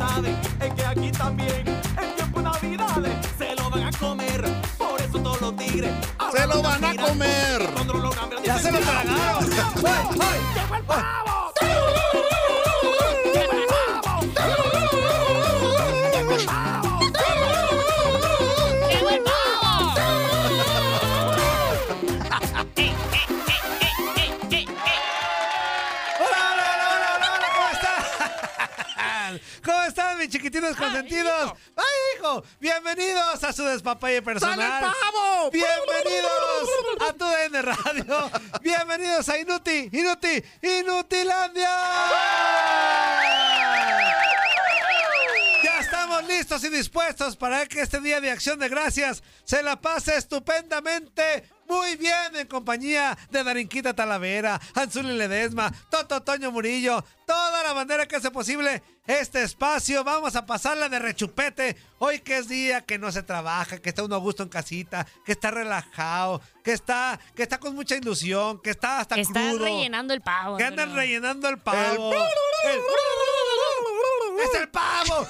Es que aquí también, en tiempo de Navidades, se lo van a comer. Por eso todos los tigres ¡Se lo van a comer! ¡Ya se lo tragaron! ¡Llegó el pavo! ¿Cómo están, mis chiquitinos consentidos? ¡Ay, hijo! Bienvenidos a su despapalle personal. ¡Sale el pavo! Bienvenidos a tu DN Radio. Bienvenidos a Inuti, Inuti, Inutilandia. Ya estamos listos y dispuestos para que este día de acción de gracias se la pase estupendamente. Muy bien, en compañía de Darinquita Talavera, Anzuli Ledesma, Toto Toño Murillo, toda la bandera que hace posible este espacio. Vamos a pasarla de rechupete. Hoy que es día que no se trabaja, que está uno a gusto en casita, que está relajado, que está, que está con mucha ilusión, que está hasta Que crudo. rellenando el pavo. Que andan rellenando el pavo. El- ¡Es el pavo!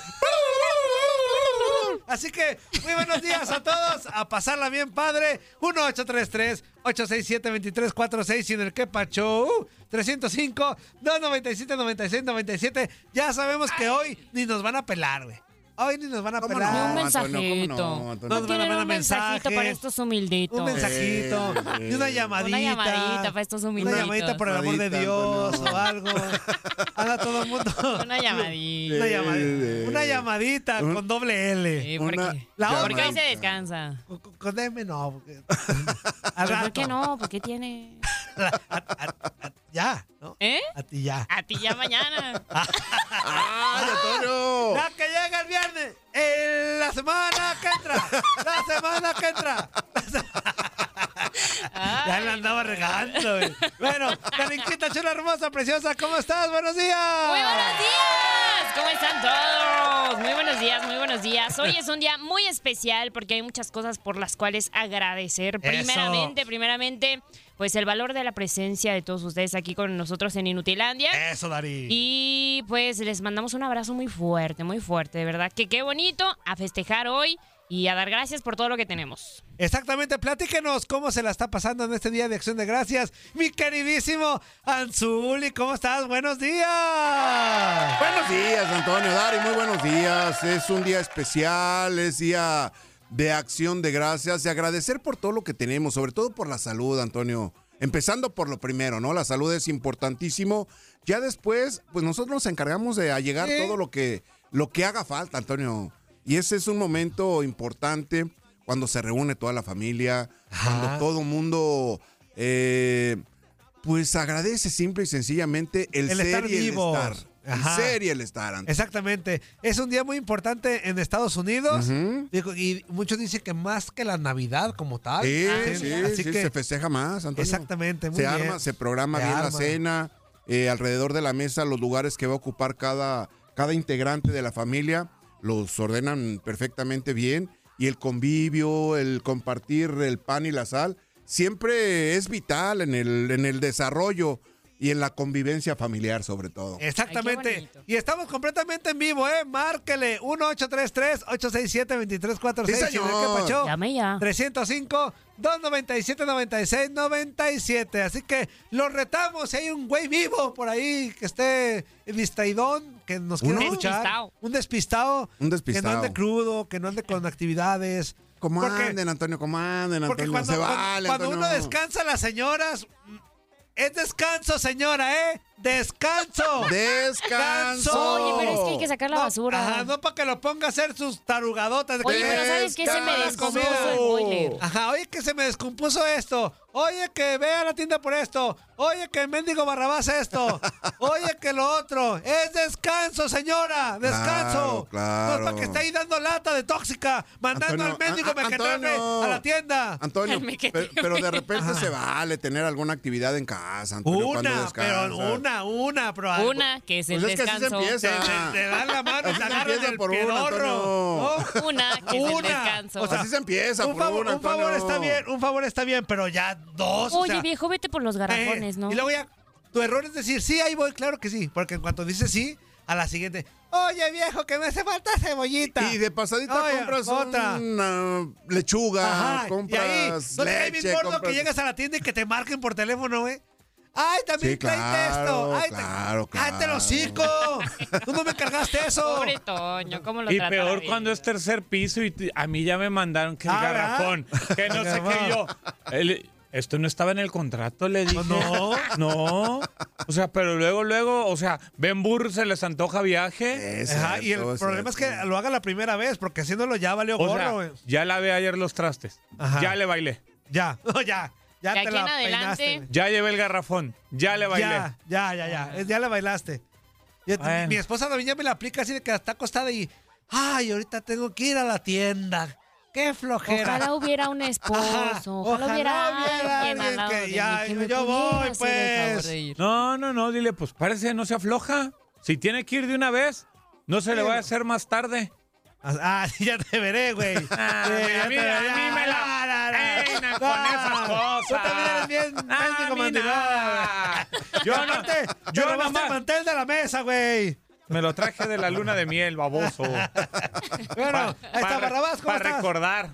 Así que, muy buenos días a todos. A pasarla bien, padre. 1833-867-2346 y en el Kepa Show 305-297-9697. Ya sabemos que hoy ni nos van a pelar, güey. Hoy ni nos van a ¿Cómo pelar. Ni un No, Antonio, mensajito. ¿cómo no, Antonio? Nos No van a mandar un mensajito mensaje. para estos humilditos. Un mensajito, y una llamadita. Una llamadita para estos Una humilditos. llamadita por el amor de Dios o algo. Anda todo el mundo. Una llamadita. Una, llamadita, una llamadita Un- con doble L. Sí, Una porque, La otra- porque hoy se descansa. Con, con- M no. porque- ¿Por qué no? ¿Por qué tiene? Ya, ¿no? ¿Eh? A ti ya. A ti ya mañana. ¡Ay, Antonio! Ya que llega el viernes, en la semana que entra, la semana que entra. la ya la andaba regando, güey. Bueno, Carinquita chula, hermosa, preciosa, ¿cómo estás? Buenos días. Muy buenos días. ¿Cómo están todos? Muy buenos días, muy buenos días. Hoy es un día muy especial porque hay muchas cosas por las cuales agradecer. Primeramente, primeramente, pues el valor de la presencia de todos ustedes aquí con nosotros en Inutilandia. Eso, Dari. Y pues les mandamos un abrazo muy fuerte, muy fuerte, de verdad. Que qué bonito a festejar hoy y a dar gracias por todo lo que tenemos. Exactamente, platíquenos cómo se la está pasando en este día de Acción de Gracias. Mi queridísimo Anzuli, ¿cómo estás? Buenos días. Buenos días, Antonio Dari, muy buenos días. Es un día especial, es día de acción de gracias y agradecer por todo lo que tenemos, sobre todo por la salud, Antonio. Empezando por lo primero, ¿no? La salud es importantísimo. Ya después, pues nosotros nos encargamos de allegar Sí. todo lo que, lo que haga falta, Antonio. Y ese es un momento importante cuando se reúne toda la familia, cuando todo mundo, eh, pues agradece simple y sencillamente el, El ser estar y el vivos. estar. Ajá. Serie el estar, Antonio. Exactamente. Es un día muy importante en Estados Unidos. Y muchos dicen que más que la Navidad como tal. Sí, Así- sí, así sí, que se festeja más, Antonio. Exactamente, muy se bien. arma, se programa Se bien la cena, eh, alrededor de la mesa, los lugares que va a ocupar cada, cada integrante de la familia, los ordenan perfectamente bien. Y el convivio, el compartir el pan y la sal, siempre es vital en el, en el desarrollo y en la convivencia familiar, sobre todo. Exactamente. Ay, y estamos completamente en vivo, ¿eh? Márquele 1833-867-2346. Sí, ¿Qué señor. pacho? Llame ya. 305-297-9697. Así que los retamos. Si hay un güey vivo por ahí que esté distraidón, que nos quiera escuchar. Despistado. Un despistado. Un Que despistado. no ande crudo, que no ande con actividades. Como Porque- Antonio, como anden, Porque Antonio. cuando, se cuando- vale, cuando uno descansa, las señoras. Es descanso, señora, ¿eh? Descanso. Descanso. Oye, pero es que hay que sacar la No, basura. Ajá, no para que lo ponga a hacer sus tarugadotas. de Oye, pero ¿sabes qué? Se me descompuso el boiler. Ajá, oye que se me descompuso esto. Oye que ve a la tienda por esto. Oye que mendigo Barrabás esto. Oye que lo otro. Es descanso, señora. Descanso. Claro, claro. No es para que esté ahí dando lata de tóxica. Mandando Antonio, al mendigo a- a- la tienda. Antonio, El pero, pero de repente se vale tener alguna actividad en casa, Antonio, cuando Una, descansas. pero una, una, pero algo- Una, que es el Pues es que así se. Te, empieza. te- te dan la mano y Así te agarran el por una. ¿no? Una, que es el Una. descanso. O sea, Así se empieza, un por favor, una, un favor está bien, un favor está bien, pero ya dos. o Oye, sea, viejo, vete por los garrafones, eh, ¿no? Y luego ya, tu error es decir, sí, ahí voy, claro que sí. Porque en cuanto dices sí, a la siguiente, oye, viejo, que me hace falta cebollita. Y de pasadita Oye, compras otra. una lechuga, Ajá, compras y ahí, no leche, gordo compras- que llegas a la tienda y que te marquen por teléfono, güey. Ay, también Sí, traíste esto. claro, Ay, te- claro, Cállate el claro. hocico. Tú no me cargaste eso. Pobre Toño, ¿cómo lo Y peor cuando es tercer piso y a mí ya me mandaron que el Ah, ¿verdad? garrafón, que no sé qué yo. El- esto no estaba en el contrato, le dije. No. No. O sea, pero luego, luego, o sea, Ben Burr se les antoja viaje. Es Ajá, y el problema es que lo haga la primera vez, porque haciéndolo ya valió O gorro, sea, ya lavé ayer los trastes. Ajá. Ya le bailé. Ya, no, ya. Ya De te aquí la en adelante. peinaste, güey. Ya llevé el garrafón. Ya le bailé. Ya, ya, ya, ya. Es- Ya la bailaste. Ya te- Bueno. Mi esposa también ya me la aplica así de que está acostada y. Ay, ahorita tengo que ir a la tienda. Qué flojera. Ojalá hubiera un Ajá, esposo, ojalá, hubiera alguien, al alguien lado que de mí ya, que me yo pudiera voy, hacer el favor pues. de ir. No, no, no, dile, pues parece, no se afloja. Si tiene que ir de una vez, no se le va a hacer más tarde. Ah, sí, ya te veré, güey. Ah, Sí, a mí- te veré. a mí me la Ah, peinan con esas cosas. Tú también eres bien Ah, mendigo. Yo no, yo te robaste el mantel de la mesa, güey. me lo traje de la luna de miel, baboso. Bueno, ahí está Barrabás, ¿cómo Para estás? recordar.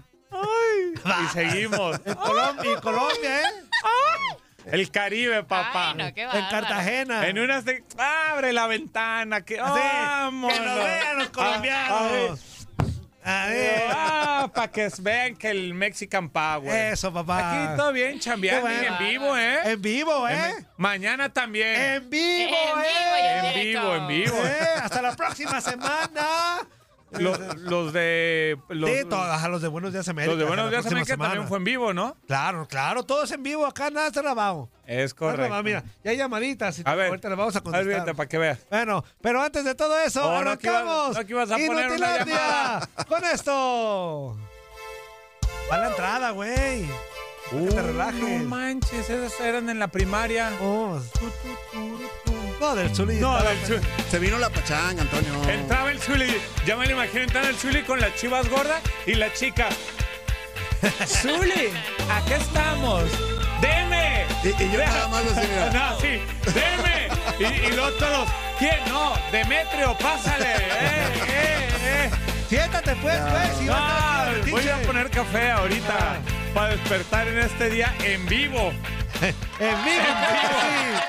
y seguimos. En Colom- y Colombia, ¿eh? El Caribe, papá. Ay, no, qué En. Cartagena. En unas de... Abre la ventana, que... Que nos vean los Ah, colombianos. A ver. Ah, para que vean que el Mexican Power. Eso, papá. Aquí todo bien chambeando bueno. en vivo, ¿eh? En vivo, ¿eh? En- mañana también. En vivo, En vivo ¿eh? en En vivo, en vivo. Eh, Hasta la próxima semana. Los, los de... Los, Sí, todos, ajá, los de Buenos Días América. los de Buenos Días América también semana. fue en vivo, ¿no? Claro, claro, todo es en vivo, acá nada está grabado. Es correcto. Mira, ya hay llamaditas. y A ver. Ahorita le vamos a A ver, contestar. fíjate, para que veas. Bueno, pero antes de todo eso, Oh, no, que ibas- arrancamos. no, que ibas a poner una llamada. Con esto. Va la entrada, güey. Para que te relajes. Uh, No manches, esas eran en la primaria. Oh. No, del Zuli. No, estaba- del Zuli. Se vino la pachanga, Antonio. Entraba el Zuli, ya me lo imagino entrando el Zuli con las chivas gordas y la chica. Zuli, aquí estamos. ¡Deme! Y, y yo nada más así, mira. No, sí, deme. Y, y los todos, ¿quién? No, Demetrio, pásale. ¡Eh, eh, eh! Siéntate, pues, pues. si a Ah, el voy a poner café ahorita para despertar en este día en vivo. En vivo, sí.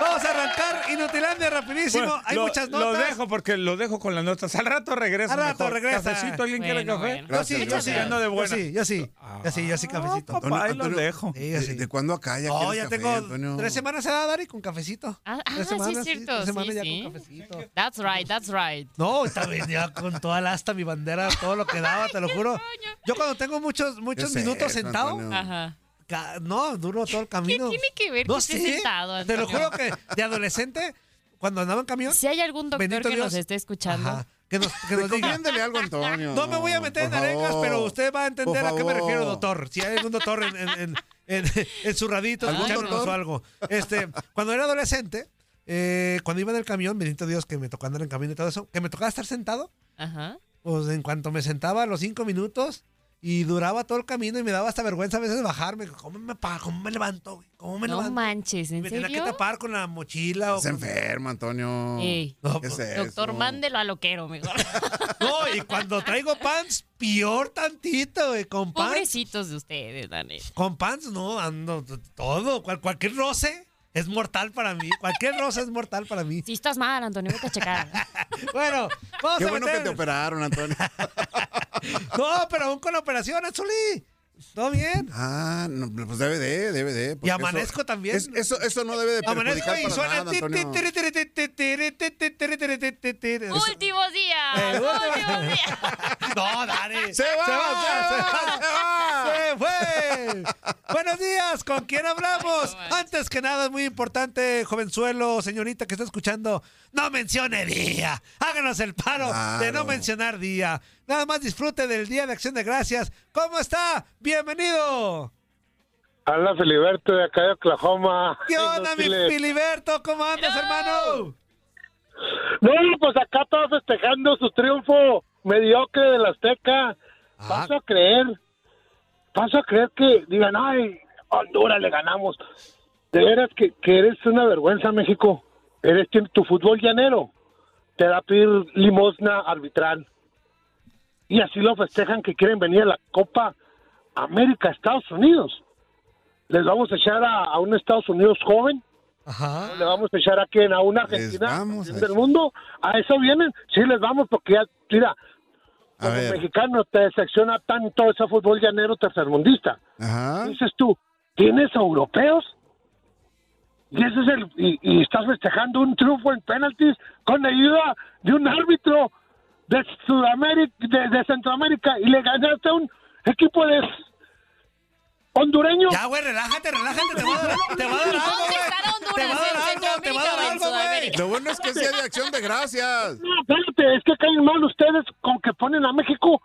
Vamos a arrancar Inutilandia rapidísimo. Bueno, Hay lo, muchas Lo notas. dejo porque lo dejo con las notas. Al rato regreso. Al rato mejor. regresa. ¿Cafecito? ¿Alguien quiere Bueno, café? bueno. Yo sí, yo sí. Ando de Yo sí, yo sí. Yo sí, yo sí, cafecito. Ah, papá, ahí Antonio, dejo. Sí, yo ¿De, sí. de cuándo acá ya quieres ya café, tengo Antonio? tres semanas se da Dari con cafecito. Ah, ah, tres sí, semanas, es cierto. tres semanas sí, ya sí. con cafecito. That's right, that's right. No, está bien, ya con toda la asta, mi bandera, todo lo que daba, te lo juro. Yo cuando tengo muchos, muchos ¿Qué es minutos sentado? Ajá. No, duro todo el camino. tiene que ver no que esté sentado, Te lo juro que de adolescente, cuando andaba en camión. Si hay algún doctor que nos Dios. esté escuchando, Ajá, que nos, que nos diga. Recomiéndele algo Antonio. No me voy a meter en arengas, pero usted va a entender a qué me refiero, doctor. Si hay algún doctor en, en, en, en- en su radito ¿Algún escuchándonos doctor? o algo. Este, cuando era adolescente, eh, cuando iba en el camión, bendito Dios que me tocó andar en camión y todo eso, que me tocaba estar sentado, ajá. pues en cuanto me sentaba a los cinco minutos y duraba todo el camino y me daba hasta vergüenza a veces bajarme. ¿Cómo me, cómo me levanto? güey? ¿Cómo me No levanto? manches, Y ¿en me tenía que serio? tapar con la mochila. O Se con- enferma, Antonio. Ey. No, ¿Qué es pues, Doctor, eso? mándelo a loquero, mejor. No, y cuando traigo pants, peor tantito, güey. Con pants. Pobrecitos de ustedes, neta. Con pants, no, ando todo. Cual- cualquier roce es mortal para mí. Cualquier roce es mortal para mí. Si estás mal, Antonio, vete a checar. Bueno, vamos Qué a bueno que te operaron, Antonio. No, pero aún con la operación, Azuli. ¿Todo bien? Ah, no, pues debe de, debe de. Y amanezco eso, también. Es, eso, eso no debe de Amanezco y suena. Últimos días. Últimos días. No, dale. Se va, se va, se va, se fue. Buenos días, ¿con quién hablamos? Antes que nada, es muy importante, jovenzuelo, señorita que está escuchando, no mencione día. Háganos el paro de no mencionar día. Nada más disfrute del Día de Acción de Gracias. ¿Cómo está? Bienvenido. Habla Filiberto de acá de Oklahoma. ¿Qué onda, mi. Filiberto? ¿Cómo andas, hermano? No, pues acá todos festejando su triunfo mediocre del Azteca. Ah. Paso a creer, paso a creer que digan, ay, Honduras le ganamos. De veras que, que eres una vergüenza, México. Eres tu- tu fútbol llanero. Te da a pedir limosna arbitral. Y así lo festejan que quieren venir a la Copa América, Estados Unidos. Les vamos a echar a, a un Estados Unidos joven Ajá. le vamos a echar a quién, a una Argentina del mundo. A eso vienen, sí les vamos porque ya, mira, A como mexicano te decepciona tanto ese fútbol llanero tercermundista. Ajá. Dices tú, ¿tienes europeos? Y ese es el y, y estás festejando un triunfo en penaltis con ayuda de un árbitro de Sudamérica, de, de Centroamérica y le ganaste a un equipo de hondureño. Ya, güey, relájate, relájate. Te va a dar, te va a dar algo, ¿Dónde güey. Te va a dar ¿En algo, te va a dar algo, güey. Lo bueno es que sea de acción de gracias. No, espérate, es que caen mal ustedes con que ponen a México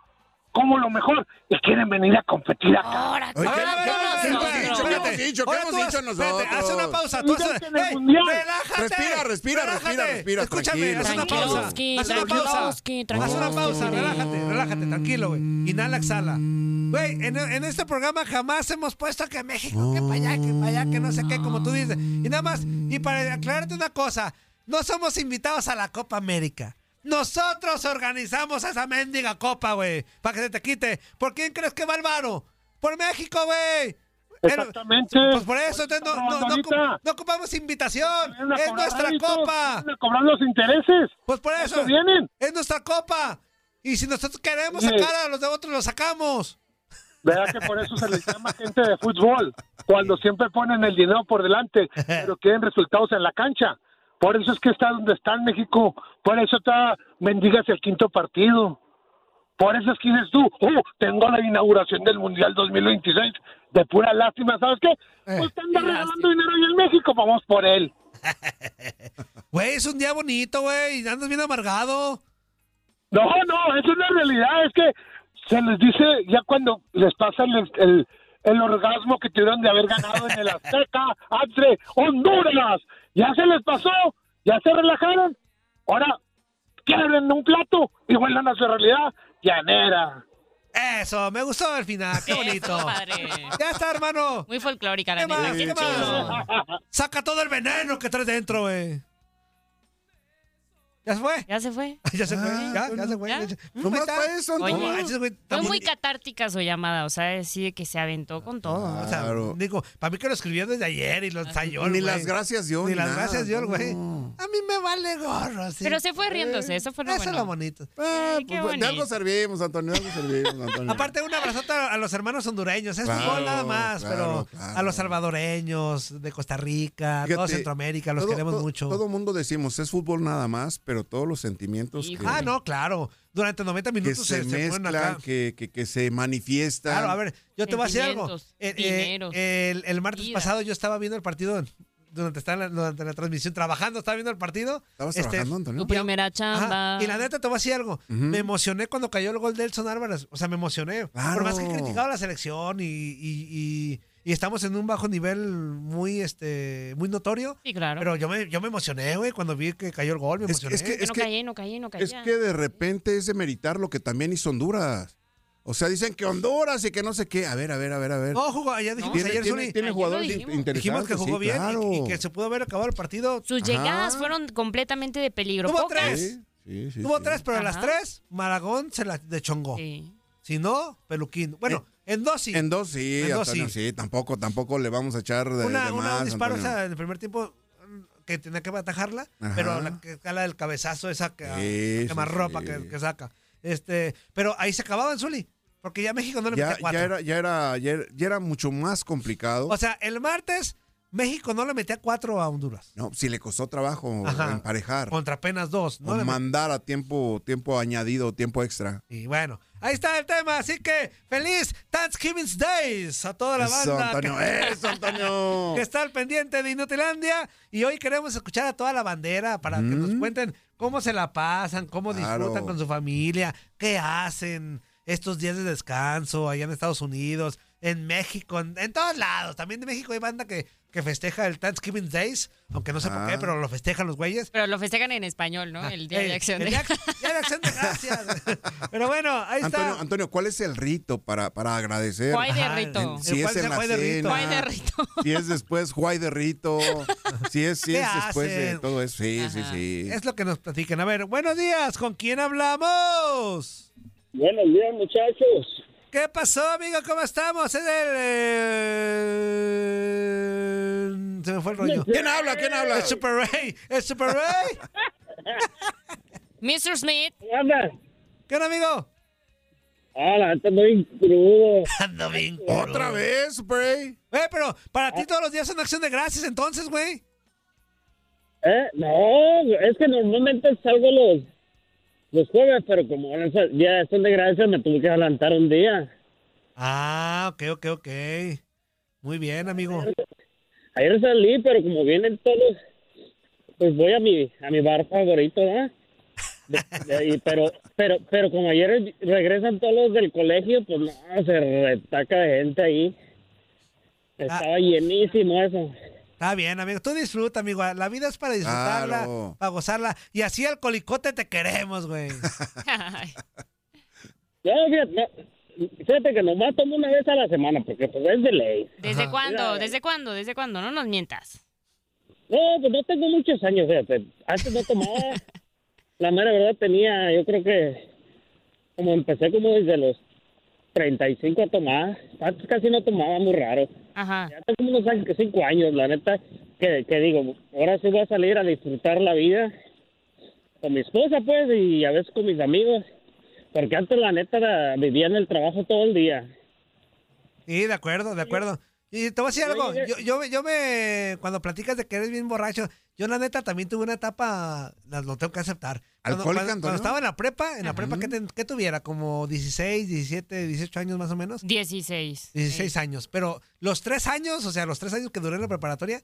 como lo mejor y quieren venir a competir acá. Ahora, ¿qué- hemos dicho? ¿Qué hemos dicho? ¿Qué Ahora hemos tú dicho haz- espérate, nosotros? Haz una pausa. Tú Mírate haz- en el ¡Ey, Mundial. relájate! Respira, respira, Relájate. respira, respira, Escúchame, tranquilo. haz una pausa. Haz una pausa. Haz una pausa, relájate, relájate, tranquilo, güey. Inhala, exhala. Güey, en, en este programa jamás hemos puesto que México, que para allá, que para allá, que no sé qué, como tú dices. Y nada más, y para aclararte una cosa, no somos invitados a la Copa América. Nosotros organizamos esa mendiga copa, güey, para que se te quite. ¿Por quién crees que va el varo? Por México, güey. Exactamente. Pues por eso, entonces no, no, no, no ocupamos invitación. Es nuestra copa. vienen a cobrar los intereses. Pues por eso. Vienen. Es nuestra copa. Y si nosotros queremos Oye. sacar a los de otros, los sacamos. Vea que por eso se les llama gente de fútbol, cuando siempre ponen el dinero por delante, pero quieren resultados en la cancha. Por eso es que está donde está en México. Por eso está mendigas el quinto partido. Por eso es que dices tú, oh, tengo la inauguración del Mundial 2026. De pura lástima, ¿sabes qué? Pues te regalando dinero ahí en México, vamos por él. Güey, es un día bonito, güey. Andas bien amargado. No, no, eso es la realidad. Es que se les dice ya cuando les pasa el, el, el orgasmo que tuvieron de haber ganado en el Azteca entre Honduras. Ya se les pasó, ya se relajaron. Ahora quieren un plato y vuelvan a su realidad llanera. Eso, me gustó al final. Qué Eso, bonito. padre. Ya está, hermano. Muy folclórica, la ¿Qué. Saca todo el veneno que traes dentro, güey. ¿Ya se fue? ¿Ya se fue? Ya se fue. Ah, Ya, bueno. ya se fue. ¿Ya? Para eso, Oye, No manches, güey, está Fue muy catártica su llamada, o sea, sí que se aventó con todo. O sea, Claro. digo, para mí que lo escribió desde ayer y lo ensayó. el Ni güey. las gracias dio. Ni las gracias dio el güey. no. A mí me vale gorro, sí. Pero se fue riéndose, eso fue lo Eso bueno. es lo bonito. Ah, Ay, qué pues, de algo servimos, Antonio, de algo servimos, Antonio. Aparte, un abrazote a a los hermanos hondureños. Es Claro, fútbol nada más, claro, pero claro. a los salvadoreños, de Costa Rica, Fíjate, todo Centroamérica, los todo- queremos todo- mucho. Todo mundo decimos, es fútbol nada más, pero todos los sentimientos que, Ah, no, claro. Durante 90 que minutos se, se, se mezclan, acá. que, que, que se manifiestan. Claro, a ver, yo te voy a decir algo. Eh, eh, el, el martes vida. pasado yo estaba viendo el partido durante, estaba la, durante la transmisión trabajando, estaba viendo el partido. ¿Estabas Este, trabajando, Antonio? Tu primera chamba. Ajá, Y la neta te voy a decir algo. Me emocioné cuando cayó el gol de Elson Álvarez. O sea, me emocioné. Claro. Por más que he criticado la selección y, y- y- y estamos en un bajo nivel muy este muy notorio. Sí, claro. Pero yo me, yo me emocioné, güey, cuando vi que cayó el gol. Me emocioné. es que- Que no callé, no callé, no callé. Es que de repente es de meritar lo que también hizo Honduras. O sea, dicen que Honduras y que no sé qué. A ver, a ver, a ver, a ver. No, jugó, ya dijimos tiene, ayer, tiene- jugadores dijimos. interesantes. dijimos que jugó sí, bien y- claro. y, que se pudo haber acabado el partido. Sus Ajá. llegadas fueron completamente de peligro. Tuvo Pocas. tres. Sí, sí, Tuvo sí. tres, pero en las Ajá. tres, Maragón se la dechongó. Sí. Si no, Peluquín. Bueno, en dos sí. En dos sí, En dos Antonio, sí. sí. Tampoco, tampoco le vamos a echar de, una, de una- más, un disparo, o sea, en el primer tiempo mm, que tenía que atajarla, Ajá. pero la que cala del cabezazo esa que, Sí, que más sí, que, que saca. Este, pero ahí se acababa en Zuli, porque ya México no le ya, metía cuatro. ya era, ya, era, ya, era, ya era mucho más complicado. O sea, el martes México no le metía cuatro a Honduras. no, si le costó trabajo Ajá. emparejar Contra apenas dos. No o mandar a tiempo, tiempo añadido, tiempo extra. Y bueno, ahí está el tema. Así que feliz Thanksgiving Days a toda la Eso, banda. Antonio, que- eso, Antonio. que está al pendiente de Inutilandia. Y hoy queremos escuchar a toda la bandera para que nos cuenten cómo se la pasan, cómo Claro. disfrutan con su familia, qué hacen estos días de descanso allá en Estados Unidos, en México, en, en todos lados. También de México hay banda que, que festeja el Thanksgiving Days, aunque no sé por Ah. qué, pero lo festejan los güeyes. Pero lo festejan en español, ¿no? El Día de Acción el de día, día de acción de gracias. pero bueno, ahí está. Antonio, Antonio, ¿cuál es el rito para, para agradecer? Juay de rito. Si ¿Cuál es en el la Juay de rito? cena, Juay de rito. si es después Juay de rito, si es, si ¿Qué es después de todo eso. Sí, sí, sí. Es lo que nos platican. A ver, buenos días, ¿con quién hablamos? Buenos días, muchachos. ¿Qué pasó, amigo? ¿Cómo estamos? Es el... eh, Se me fue el rollo. ¿Quién habla? ¿Quién habla? El Super Ray. El Super Ray. Mr. Smith. ¿Qué onda? ¿Qué onda, amigo? Ah, la neta ando bien crudo. Ando bien. ¿Otra vez, Spray? Eh, pero para ti todos los días son acción de gracias, entonces, güey. ¿Eh? No, es que normalmente salgo los, los jueves, pero como en ese día son de gracias me tuve que adelantar un día. Ah, ok, ok, ok. Muy bien, amigo. Ayer salí, pero como vienen todos, pues voy a mi a mi bar favorito, ¿verdad? De- de ahí, pero pero pero como ayer regresan todos los del colegio, pues no, se retaca de gente ahí. Estaba llenísimo eso. Está bien, amigo. Tú disfruta, amigo. La vida es para disfrutarla, Claro. para gozarla. Y así al colicote te queremos, güey. No, fíjate, fíjate que nomás tomo una vez a la semana, porque pues es de ley. ¿Desde Ajá. cuándo? ¿Desde cuándo? ¿Desde cuándo? No nos mientas. No, pues no tengo muchos años, fíjate. Antes no tomaba. la mera verdad tenía, yo creo que como empecé como desde los 35 a tomar. Antes casi no tomaba, muy raro. Ajá. Ya tengo unos años, cinco años, la neta, que, que digo, ahora sí voy a salir a disfrutar la vida con mi esposa, pues, y a veces con mis amigos. Porque antes, la neta, era- vivía en el trabajo todo el día. Sí, de acuerdo, de acuerdo. Y te voy a decir algo. Yo, yo, me- yo me. Cuando platicas de que eres bien borracho, yo la neta también tuve una etapa. Lo tengo que aceptar. Cuando, ¿Alcohólica, cuando- Antonio? cuando estaba en la prepa, en la prepa, ¿qué, ten- qué tuviera? Como 16, 17, 18 años más o menos. 16. 16 años. Pero los tres años, o sea, los tres años que duré en la preparatoria,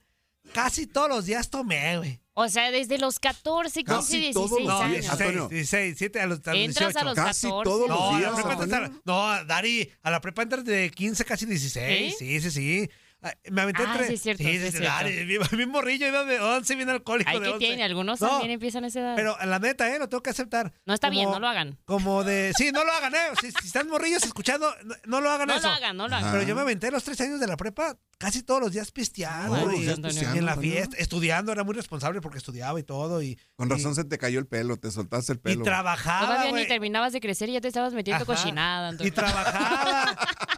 casi todos los días tomé, güey. O sea, desde los 14, 15, Casi 16 todos los No, días, años. 16, Antonio. 16, 17 a los, a los Entras 18. a los Casi 14. todos los No, a la días, prepa entras- no, Dari, a la prepa entras de 15, casi 16. Sí, sí, sí. Ah, Me aventé Ah, entre... sí, es cierto, Sí, sí, es bien morrillo, iba de 11, bien alcohólico Ay, de ¿qué 11. tiene? Algunos No, también empiezan a esa edad. Pero la neta, ¿eh? Lo tengo que aceptar. no está bien, no lo hagan. Como de... Sí, no lo hagan, ¿eh? Si, si están morrillos escuchando, no, no lo hagan No eso. lo hagan, no lo hagan. Pero yo me aventé los tres años de la prepa casi todos los días pisteando. Y- y en la fiesta, estudiando, era muy responsable porque estudiaba y todo. Y, Con razón y, se te cayó el pelo, te soltaste el y pelo. trabajaba, Todavía ni terminabas de crecer y ya te estabas metiendo Ajá. cochinada. Y trabajaba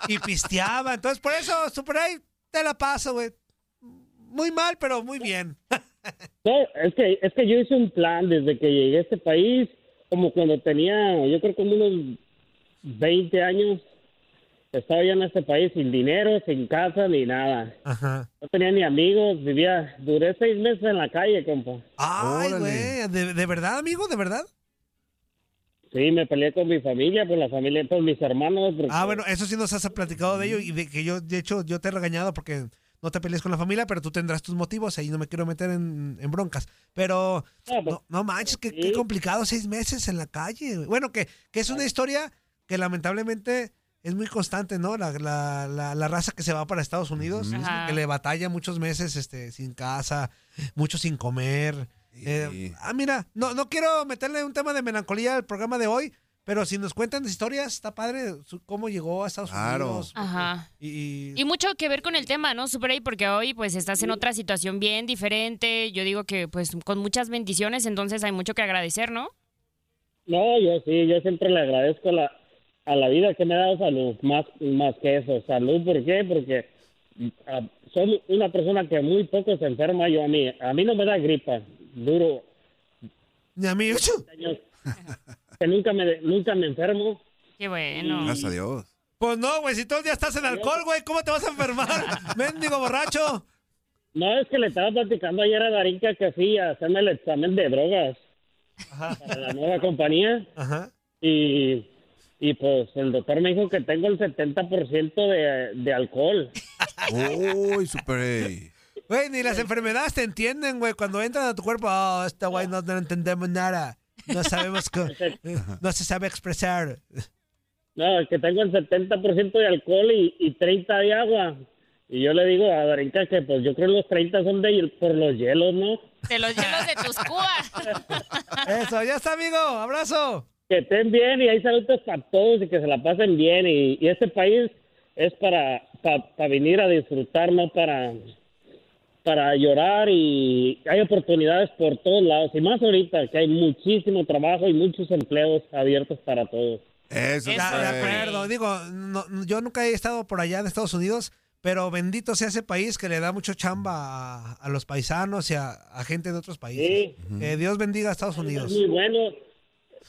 y pisteaba. Entonces, por eso, Super ahí te la paso, güey. Muy mal, pero muy bien. No, es que, es que yo hice un plan desde que llegué a este país, como cuando tenía, yo creo como unos 20 años, estaba ya en este país sin dinero, sin casa, ni nada. Ajá. No tenía ni amigos, vivía, duré seis meses en la calle, compa. Ay, güey. ¿De, de verdad, amigo? ¿De verdad? Sí, me peleé con mi familia, por la familia, por mis hermanos. porque- Ah, bueno, eso sí nos has platicado de ello y de que yo, de hecho, yo te he regañado porque no te pelees con la familia, pero tú tendrás tus motivos, ahí no me quiero meter en, en broncas. Pero no, no manches, qué, qué complicado, seis meses en la calle. Bueno, que, que es una historia que lamentablemente es muy constante, ¿no? La, la, la, la raza que se va para Estados Unidos, que le batalla muchos meses este, sin casa, muchos sin comer. Eh, ah, mira, no, no quiero meterle un tema de melancolía al programa de hoy, pero si nos cuentan historias, está padre su- cómo llegó a Estados Claro. Unidos. Ajá. Y, Y mucho que ver con el tema, ¿no? Super ahí, porque hoy pues estás en otra situación bien diferente. Yo digo que pues con muchas bendiciones, entonces hay mucho que agradecer, ¿no? No, yo sí, yo siempre le agradezco a la, a la vida que me ha dado salud, más, más que eso. Salud, ¿por qué? Porque ah, soy una persona que muy poco se enferma. Yo a mí, a mí no me da gripa, duro. Ni a mí, años que nunca me, nunca me enfermo. Qué bueno. Gracias a Dios. Pues no, güey, si todo el día estás en alcohol, güey, ¿cómo te vas a enfermar? Mendigo borracho. No, es que le estaba platicando ayer a Darinka que fui a hacerme el examen de drogas para la nueva compañía. Ajá. Y, y pues el doctor me dijo que tengo el 70% de, de alcohol. Uy, super. ey. Güey, ni las enfermedades te entienden, güey. Cuando entran a tu cuerpo, oh, este güey no, no entendemos nada. No sabemos, co- no se sabe expresar. No, es que tengo el 70% de alcohol y, y 30 de agua. Y yo le digo a Darinka que pues yo creo que los 30 son de por los hielos, ¿no? De los hielos de tus cubas. Eso, ya está, amigo. Abrazo. Que estén bien y hay saludos para todos y que se la pasen bien. Y, y este país es para, para, venir a disfrutar, no para, para llorar. Y hay oportunidades por todos lados. Y más ahorita que hay muchísimo trabajo y muchos empleos abiertos para todos. Eso, Ya, super. de acuerdo. Digo, no- yo nunca he estado por allá en Estados Unidos, pero bendito sea ese país que le da mucho chamba a, a los paisanos y a, a gente de otros países. Que Dios bendiga a Estados Unidos. Es muy bueno.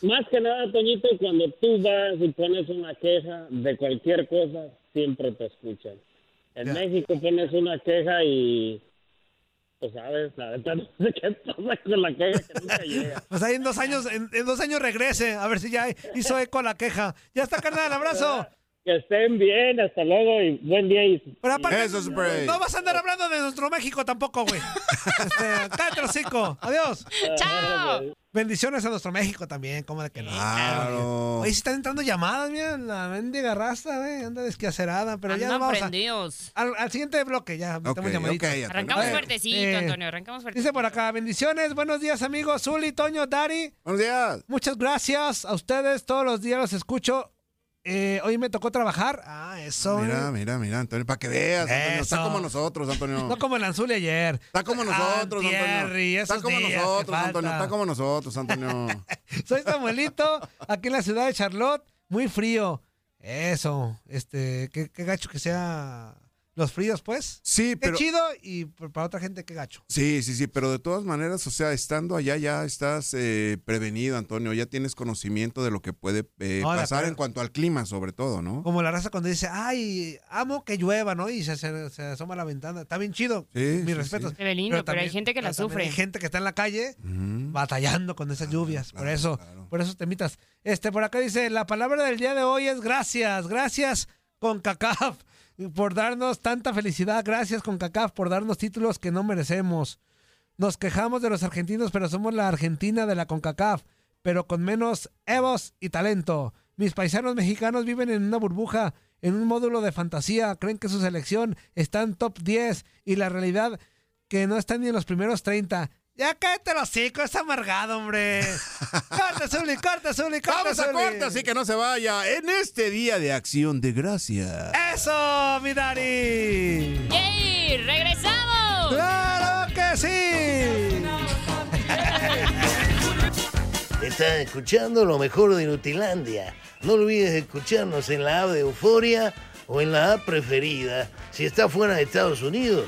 Más que nada, Toñito, cuando tú vas y pones una queja de cualquier cosa, siempre te escuchan. En. México pones una queja y, pues sabes, la verdad no sé qué pasa con la queja que nunca llega. Pues ahí en dos años, en, en dos años regrese, a ver si ya hizo eco la queja. Ya está, carnal, abrazo. Que estén bien, hasta luego y buen día. Y, Pero aparte, Eso, no vas a andar hablando de nuestro México tampoco, güey. Este, cállate. Adiós. ¡Chao! Bendiciones a nuestro México también, ¿cómo de que no? Claro. Oye, si están entrando llamadas, mira, la mendiga raza, güey, anda desquacerada, pero ya vamos a, prendidos. al, al siguiente bloque, ya Ok, metemos llamadita. ok, Antonio. Arrancamos A fuertecito, eh, Antonio, arrancamos fuertecito. Dice por acá, bendiciones, buenos días amigos, Zuli, Toño, Dari, Buenos días. muchas gracias a ustedes, todos los días los escucho. Eh, hoy me tocó trabajar, ah, eso. Mira, eh. mira, mira, Antonio, para que veas, Antonio. Está como nosotros, Antonio. No como el Anzuli ayer. Está como nosotros, Antier Antonio. Está como nosotros, Antonio. Está como nosotros, Antonio. Soy Samuelito, aquí en la ciudad de Charlotte, muy frío. Eso, este, qué, qué gacho que sea los fríos, pues. Sí, Qué pero. chido y para otra gente qué gacho. Sí, sí, sí, pero de todas maneras, o sea, estando allá ya estás eh, prevenido, Antonio, ya tienes conocimiento de lo que puede eh, No, pasar en cuanto al clima, sobre todo, ¿no? Como la raza cuando dice, ay, amo que llueva, ¿no? Y se, se- se asoma a la ventana. Está bien chido. Sí, Mis sí, respetos. sí. Se ve lindo, pero, hay también- gente que la sufre. Hay gente que está en la calle batallando con esas lluvias. por eso, claro. por eso temitas. Este, por acá dice, la palabra del día de hoy es gracias. Gracias con CACAF por darnos tanta felicidad. Gracias con CACAF por darnos títulos que no merecemos. Nos quejamos de los argentinos, pero somos la Argentina de la CONCACAF, pero con menos evos y talento. Mis paisanos mexicanos viven en una burbuja, en un módulo de fantasía, creen que su selección está en top 10 y la realidad que no están ni en los primeros 30. Ya cállate los hocico, es amargado, hombre. corta, Zuli, corta, Zuli, corta, Vamos a corte, así que no se vaya en este día de acción de gracia. ¡Eso, mi Dari! ¡Yay! ¡Regresamos! ¡Claro que sí! Estás escuchando lo mejor de Nutilandia. No olvides escucharnos en la app de Euforia o en la app preferida si estás fuera de Estados Unidos.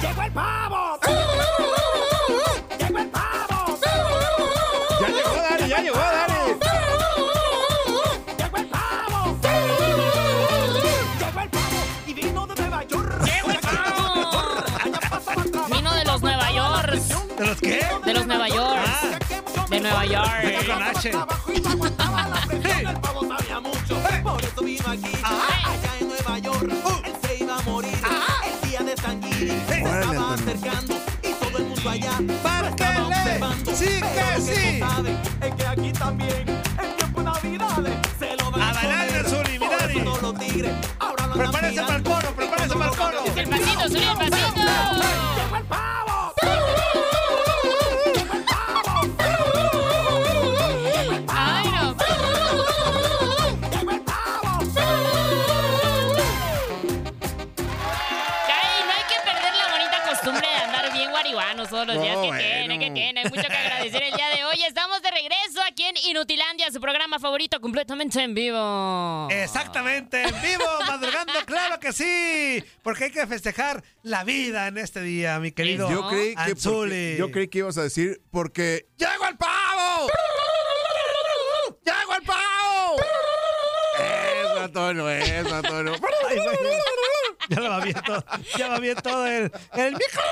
¡Llegó el pavo! ¡Llegó el pavo! Ya llegó, Dani, ya llegó, Dani. ¡Llegó el pavo! ¡Llegó el pavo! Y vino de Nueva York. ¡Llegó el pavo! Vino de los Nueva York. ¿De los qué? De los Nueva York. De Nueva York. Con H. Por eso vino aquí. Allá en Se estaba acercando. Y todo el mundo allá. lo ¡Márquenle! estaba observando. ¡Sí que sí! no saben es que aquí también. En tiempo de Navidades. Se lo van A bailar, Minari. Prepárense para el coro, prepárense para el coro. El pasito, Zuli, el pasito. Que bueno. tiene, que tiene. Hay mucho que agradecer el día de hoy. Estamos de regreso aquí en Inutilandia, su programa favorito completamente en vivo. Exactamente, en vivo, madrugando, claro que sí, porque hay que festejar la vida en este día, mi querido Yo creí, que porque- yo creí que ibas a decir porque ¡Llegó el pavo! ¡Llegó el pavo! Eso, Antonio, eso, Antonio. Ya lo va bien todo, ya va bien todo el, el micro.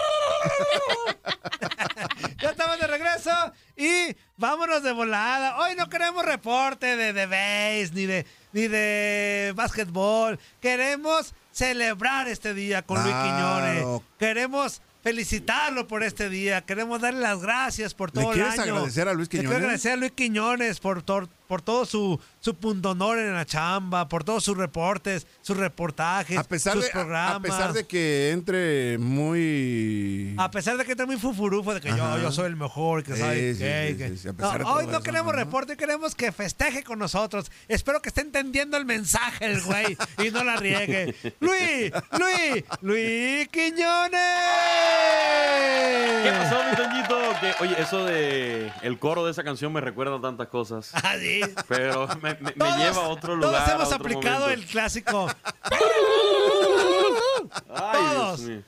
ya estamos de regreso y vámonos de volada. Hoy no queremos reporte de, de base ni de, ni de básquetbol. Queremos celebrar este día con Luis. Quiñones. Queremos felicitarlo por este día. Queremos darle las gracias por ¿Le todo el quieres año. agradecer a Luis Le quiero Quiñones? agradecer a Luis Quiñones por, por todo su, su pundonor en la chamba, por todos sus reportes, sus reportajes, A pesar, sus de, programas. a pesar de que entre muy... A pesar de que está muy fufurufo, de que yo, yo soy el mejor, que sí, sí, sí, No, de hoy no eso, queremos ¿no? reporte, queremos que festeje con nosotros. Espero que esté entendiendo el mensaje el güey y no la riegue. Luis, Luis, Luis Quiñones. ¿Qué pasó, mi Toñito? Que, oye, eso de el coro de esa canción me recuerda a tantas cosas. Ah, sí. Pero me, me- me Todos- lleva a otro lugar. Todos hemos a otro aplicado momento. el clásico. Ay, todos. Dios mío.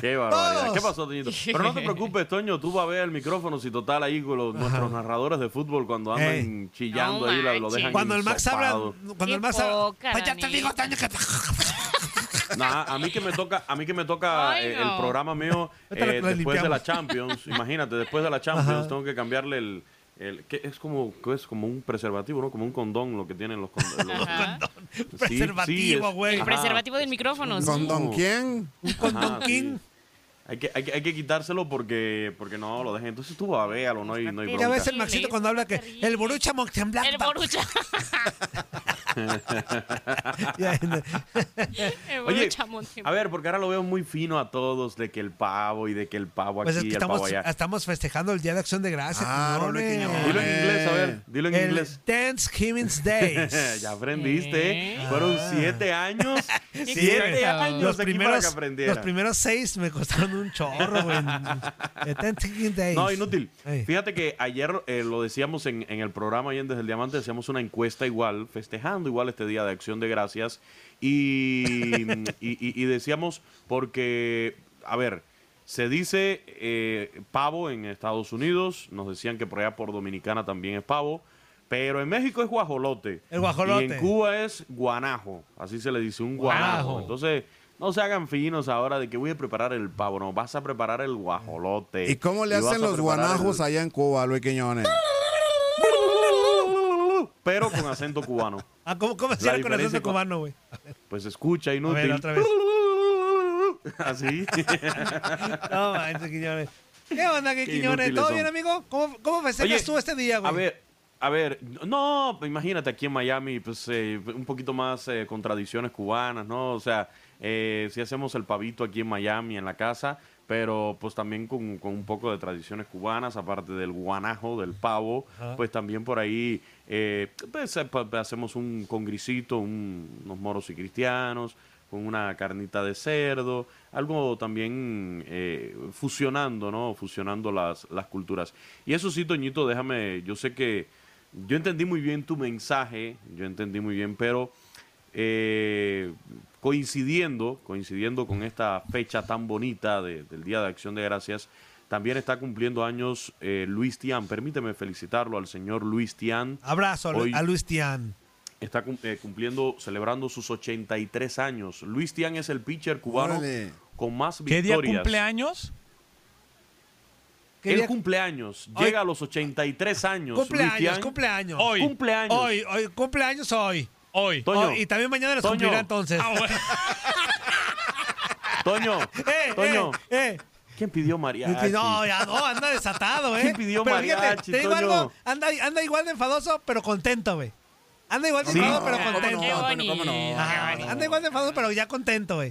Qué barbaridad. Todos. ¿Qué pasó, Toñito? Pero no te preocupes, Toño, tú vas a ver el micrófono si total ahí con los, nuestros narradores de fútbol cuando andan Ey. chillando No ahí, lo manches. dejan Cuando el Max habla, cuando Qué el Max habla, poca, pues ya te digo, Toño, que Nah, a mí que me toca, a mí que me toca Ay, eh, no. el programa mío eh, después de la. Champions. Imagínate, después de la Champions Ajá. tengo que cambiarle el, el que es como que es como un preservativo, ¿no? Como un condón lo que tienen los, con- los- Ajá. Sí, Preservativo, sí, güey. El preservativo del micrófono. sí. ¿Con don quién? Con Ajá, Don sí. King. Hay que, hay, que, hay que quitárselo porque, porque no lo dejen. Entonces tú vas a verlo, no hay, no hay Ya ves el Maxito cuando habla que el Borucha Mönchengladbach. El borucha. Oye, a ver, porque ahora lo veo muy fino a todos de que el pavo y de que el pavo aquí Pues es que y el pavo estamos, allá. estamos festejando el Día de Acción de Gracias. Ah, Quiñones. Roble Quiñones. Dilo en inglés, a ver, dilo en el inglés. Thanksgiving Days. ya aprendiste. ¿Eh? Fueron siete años. Siete años los aquí para primeros, que los primeros seis me costaron un chorro, güey. No, inútil. Fíjate que ayer eh, lo decíamos en, en el programa y en Desde el Diamante, decíamos una encuesta igual, festejando igual este Día de Acción de Gracias. Y, y- y- y decíamos, porque, a ver, se dice eh, pavo en Estados Unidos, nos decían que por allá por Dominicana también es pavo, pero en México es guajolote. El guajolote. Y en Cuba es guanajo, así se le dice, un guanajo. Guanajo. Entonces, no se hagan finos ahora de que voy a preparar el pavo, no, vas a preparar el guajolote. ¿Y cómo le Y hacen a los guanajos el- allá en Cuba, Luis Quiñones? Pero con acento cubano. Ah, ¿Cómo, cómo se con acento cubano, güey? Pues escucha, A inútil. ver, otra vez. Así. No, manches, Quiñones. ¿Qué onda, qué Qué Quiñones? ¿Todo son. bien, amigo? ¿Cómo, cómo festejas tú este día, güey? A ver, a ver, no, imagínate aquí en Miami, pues eh, un poquito más eh, con tradiciones cubanas, ¿no? O sea, Eh, sí hacemos el pavito aquí en Miami, en la casa, pero pues también con, con un poco de tradiciones cubanas, aparte del guanajo, del pavo, Ajá. pues también por ahí eh, pues, eh, hacemos un congrisito, un- unos moros y cristianos, con una carnita de cerdo, algo también eh, fusionando, ¿no? Fusionando las, las culturas. Y eso sí, Toñito, déjame, yo sé que yo entendí muy bien tu mensaje, yo entendí muy bien, pero eh, coincidiendo, coincidiendo con esta fecha tan bonita de- del Día de Acción de Gracias, también está cumpliendo años eh, Luis Tian. Permíteme felicitarlo al señor Luis Tian. Abrazo Hoy a Luis Tian. Está eh, cumpliendo, celebrando sus 83 años. Luis Tian es el pitcher cubano Órale. con más ¿Qué día victorias. cumpleaños? ¿Qué El día- cumpleaños. Hoy- Llega a los 83 años. Luis Cumpleaños, Tian. cumpleaños. Hoy. Cumpleaños. Hoy, hoy, cumpleaños hoy. Hoy. Toño. Hoy, y también mañana los Toño. cumplirá entonces. Ah, bueno. Toño. Eh, Toño. eh, eh. ¿Quién pidió mariachi? No, ya no, anda desatado, ¿eh? ¿Quién pidió pero fíjate, mariachi, te digo Toño? algo, anda, anda igual de enfadoso, pero contento, güey. Anda igual de Sí. enfadado, pero ¿Cómo no? contento. Qué Toño, bonito. ¿cómo no? anda igual de enfadado, pero ya contento, güey.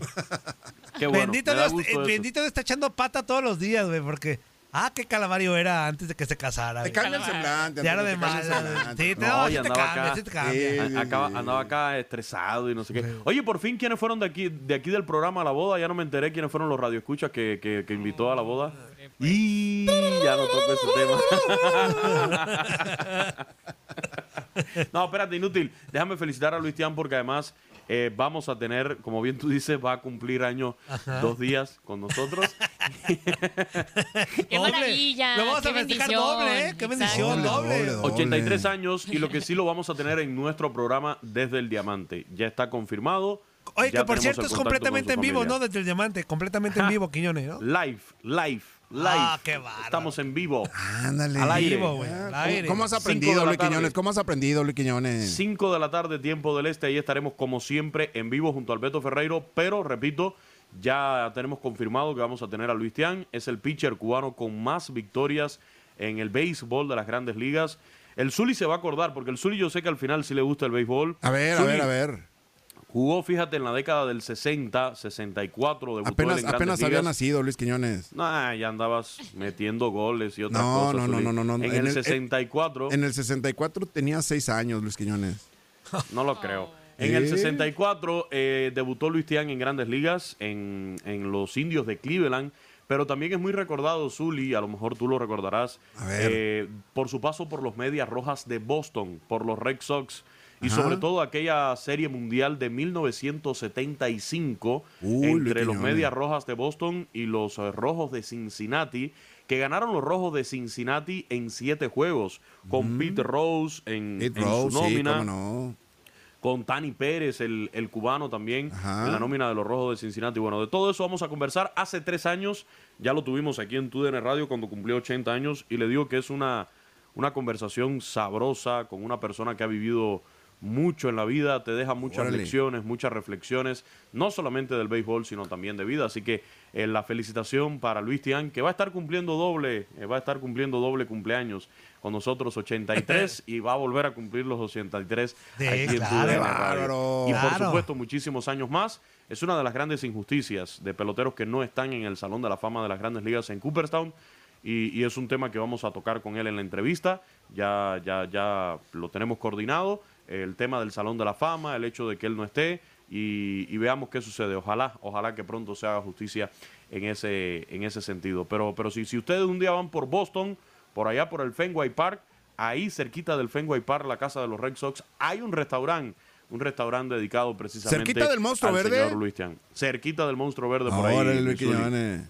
Qué bueno. bendito, me da Dios, gusto eh, eso. bendito Dios está echando pata todos los días, güey, porque... Ah, qué calavario era antes de que se casara. Te cambia el semblante. Ya demás. el semblante. Sí, te, No, no, sí te andaba cambia, acá. sí te cambia. Sí. A- acaba- andaba acá estresado y no sé qué. Oye, por fin, ¿quiénes fueron de aquí, de aquí del programa a la boda? Ya no me enteré quiénes fueron los radioescuchas que, que, que invitó a la boda. Y ya no toco ese tema. no, espérate, inútil. Déjame felicitar a Luis Tian porque además eh, vamos a tener, como bien tú dices, va a cumplir año dos días con nosotros. Qué maravilla. Lo vamos qué a festejar bendición. doble, ¿eh? Qué bendición, doble. Doble, doble. 83 años y lo que sí lo vamos a tener en nuestro programa desde el Diamante. Ya está confirmado. Oye, Ya que por cierto es completamente en vivo. ¿no? Desde el diamante, completamente en vivo, Quiñones, ¿no? Live, live, live. Ah, qué bárbaro. Estamos en vivo. Ándale. Al aire. Vivo, güey, al ¿cómo- aire. ¿Cómo has aprendido, Luis tarde. Quiñones? ¿Cómo has aprendido, Luis Quiñones? 5 de la tarde, tiempo del este. Ahí estaremos como siempre en vivo junto al Beto Ferreiro. Pero, repito, ya tenemos confirmado que vamos a tener a Luis Tian. Es el pitcher cubano con más victorias en el béisbol de las grandes ligas. El Zuli se va a acordar, porque el Zuli yo sé que al final sí le gusta el béisbol. A ver, a ver, a ver. Jugó, fíjate, en la década del 60, 64, debutó Apenas, en apenas había nacido Luis Quiñones. Nah, ya andabas metiendo goles y otras No, cosas. no, no, no, no, no. En, En el el- 64, En el 64 tenía seis años Luis Quiñones. no lo creo. En el ¿Eh? 64 eh, debutó Luis Tian en grandes ligas, en, en los indios de Cleveland. Pero también es muy recordado, Zully, a lo mejor tú lo recordarás, eh, por su paso por los Medias Rojas de Boston, por los Red Sox. Y Ajá. sobre todo aquella serie mundial de 1975 Uy, entre los. Medias Rojas de Boston y los eh, Rojos de Cincinnati, que ganaron los Rojos de Cincinnati en siete juegos, con Pete Rose en, Pete en Rose, su nómina no. con Tani Pérez, el, el cubano también, Ajá. en la nómina de los Rojos de Cincinnati. Bueno, de todo eso vamos a conversar. Hace tres años ya lo tuvimos aquí en TUDN Radio cuando cumplió 80 años y le digo que es una, una conversación sabrosa con una persona que ha vivido mucho en la vida, te deja muchas Órale. lecciones, muchas reflexiones, no solamente del béisbol, sino también de vida. Así que eh, la felicitación para Luis Tian, que va a estar cumpliendo doble, eh, va a estar cumpliendo doble cumpleaños con nosotros 83 y va a volver a cumplir los 83 Sí, aquí en claro. Bárbaro. Y por Claro. supuesto muchísimos años más. Es una de las grandes injusticias de peloteros que no están en el Salón de la Fama de las Grandes Ligas en Cooperstown. Y, y es un tema que vamos a tocar con él en la entrevista. Ya, ya, ya lo tenemos coordinado. El tema del Salón de la Fama, el hecho de que él no esté. Y, y veamos qué sucede. Ojalá, ojalá que pronto se haga justicia en ese, en ese sentido. Pero, pero si, si ustedes un día van por Boston, por allá por el Fenway Park, ahí cerquita del Fenway Park, la casa de los Red Sox, hay un restaurante. Un restaurante dedicado precisamente ¿Cerquita del Monstruo al Verde? señor Luis Tian. Cerquita del Monstruo Verde por ahí.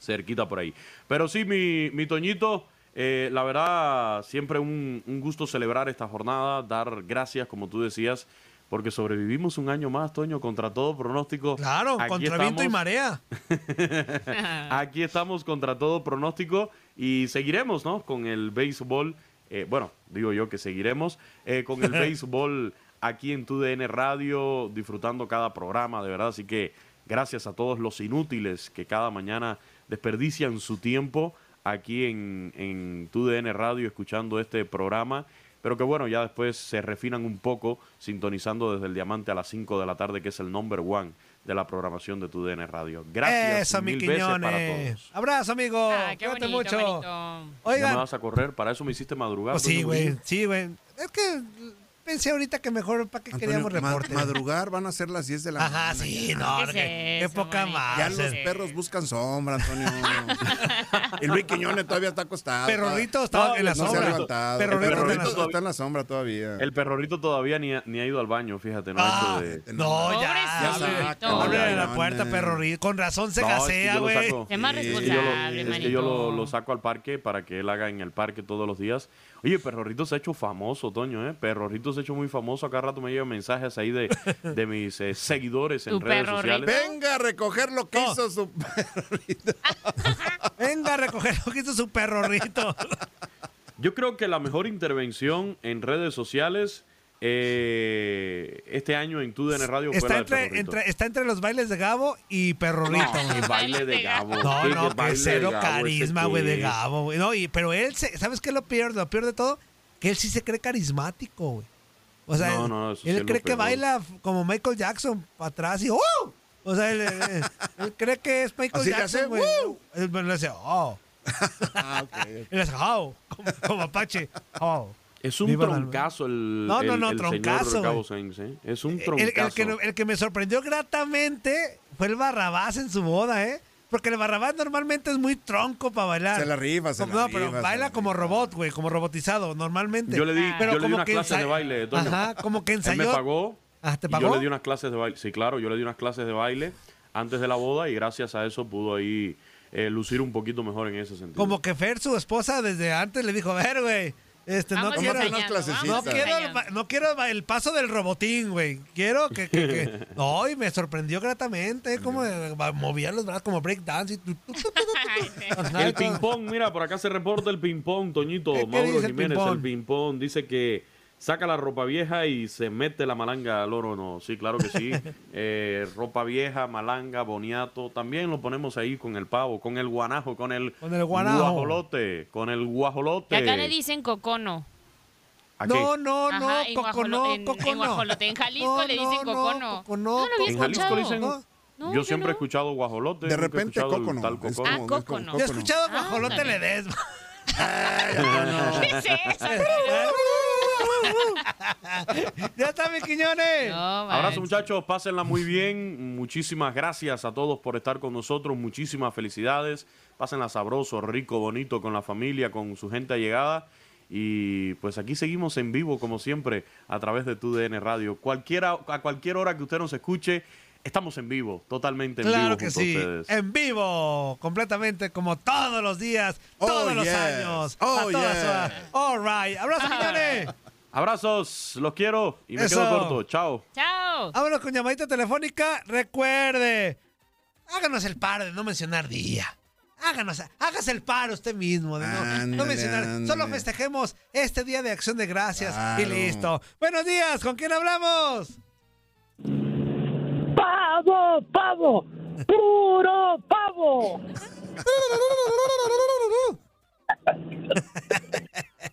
Cerquita por ahí. Pero sí, mi, mi Toñito, eh, la verdad, siempre un, un gusto celebrar esta jornada, dar gracias, como tú decías, porque sobrevivimos un año más, Toño, contra todo pronóstico. Claro, Aquí contra viento y estamos. marea. Aquí estamos contra todo pronóstico y seguiremos, ¿no? Con el béisbol. eh, bueno, digo yo que seguiremos eh, con el béisbol aquí en TUDN Radio, disfrutando cada programa, de verdad. Así que gracias a todos los inútiles que cada mañana desperdician su tiempo aquí en, en TUDN Radio escuchando este programa. Pero que bueno, ya después se refinan un poco sintonizando desde el diamante a las 5 de la tarde, que es el number one de la programación de tu DN Radio. Gracias Eso, mi mil veces para Quiñones. todos. Abrazo, amigo. Ah, qué bonito, mucho. bonito. ¿Ya me Oigan, vas a correr? Para eso me hiciste madrugar. pues sí, güey. Sí, güey. Es que pensé ahorita que mejor para qué Antonio, queríamos ma- reporte. madrugar van a ser las 10 de la Ajá, mañana. sí, ya. no, ¿Qué qué, es qué eso, poca más. Ya los perros buscan sombra, Antonio. y Luis Quiñones todavía está acostado. Perrorrito está en la no se ha sombra. levantado. Perrorito el está en la perrorito sombra. está en la sombra todavía. El perrorito todavía ni ha, ni ha ido al baño, fíjate. No, ha Ah, hecho de... no, ya. Ya, la ya, puerta, ya. perrorito. Con razón se No, gasea, güey. más Sí. Es lo, responsable, es manito. que yo lo, lo saco al parque para que él haga en el parque todos los días. Oye, Perrorito se ha hecho famoso, Toño, ¿eh? Perrorito se ha hecho muy famoso. Acá rato me llegan mensajes ahí de, de mis eh, seguidores en redes Perrorrito. sociales. Venga a recoger lo que No. hizo su perrorito. Venga a recoger lo que hizo su perrorito. Yo creo que la mejor intervención en redes sociales eh, este año en TUDN Radio fue Está la entre, está entre los bailes de Gabo y perrorito. No, güey. qué baile de Gabo. No, no, que baile de cero Gabo ese carisma, güey, de Gabo, güey. No, y, pero él, se, ¿sabes qué es lo peor? Lo peor de todo, que él sí se cree carismático, güey. O sea, No, él, no, sí él cree que baila como Michael Jackson para atrás y ¡oh! O sea, él, él- él cree que es Michael Así Jackson, güey. Él le hace ¡oh! Ah, ok. Él hace ¡oh! Como, como Apache. ¡oh! Es un troncazo el, No, no, el- no, el troncazo, señor güey. Sainz, ¿eh? Es un El, troncazo. el que, no- el que me sorprendió gratamente fue el Barrabás en su boda, ¿eh? Porque el Barrabás normalmente es muy tronco para bailar. Se la rifa, se la No, rifa, pero se baila la como rifa. robot, güey, como robotizado, normalmente. Yo le di, Pero yo le di como unas que clases de baile, Toño. Ajá, como que Él ensayó. me pagó. Ah, ¿te y pagó? yo le di unas clases de baile. Sí, claro, yo le di unas clases de baile antes de la boda y gracias a eso pudo ahí eh, lucir un poquito mejor en ese sentido. Como que Fer, su esposa, desde antes le dijo, a ver, güey, este, no quiero... No quiero, el, no quiero el paso del robotín, güey. Quiero que... que, que- No, y me sorprendió gratamente, como eh, movía los brazos como breakdance. y El ping-pong, mira, por acá se reporta el ping-pong, Toñito. ¿Qué- qué Mauro Jiménez, ping-pong? el ping-pong. Dice que saca la ropa vieja y se mete la malanga al oro, ¿no? Sí, claro que sí. Eh, ropa vieja, malanga, boniato. También lo ponemos ahí con el pavo, con el guanajo, con el, Con el guanajo. guajolote. Con el guajolote. Que acá le dicen cocono. No, no, no, Ajá, en coco guajolo- no, en- coco en no. guajolote. En Jalisco le dicen no, cocono. coco no, No lo había En Jalisco le dicen... No. Yo siempre he escuchado guajolote. De repente, escuchado el coco no. tal cocono. Ah, como- es coco como no. Yo he escuchado Ah, guajolote ándale. Ledesma. ¿Qué es eso? ya está, mi Quiñones. No, Abrazo muchachos, pásenla muy bien. Muchísimas gracias a todos por estar con nosotros. Muchísimas felicidades. Pásenla sabroso, rico, bonito con la familia, con su gente allegada. Y pues aquí seguimos en vivo como siempre a través de tu DN Radio. Cualquiera, a cualquier hora que usted nos escuche, estamos en vivo, totalmente en Claro vivo que junto sí, a ustedes. en vivo, completamente, como todos los días, Oh, todos los años, Oh, a todas yes. horas. All right, abrazo, Quiñones. Abrazos, los quiero y me Eso. quedo corto. Chao. Chao. Vámonos con llamadita telefónica. Recuerde, háganos el par de no mencionar día. Háganos, hágase el par usted mismo de no, mencionar. ándale. Solo festejemos este día de acción de gracias y listo. Buenos días, ¿con quién hablamos? ¡Pavo, pavo! ¡Puro pavo!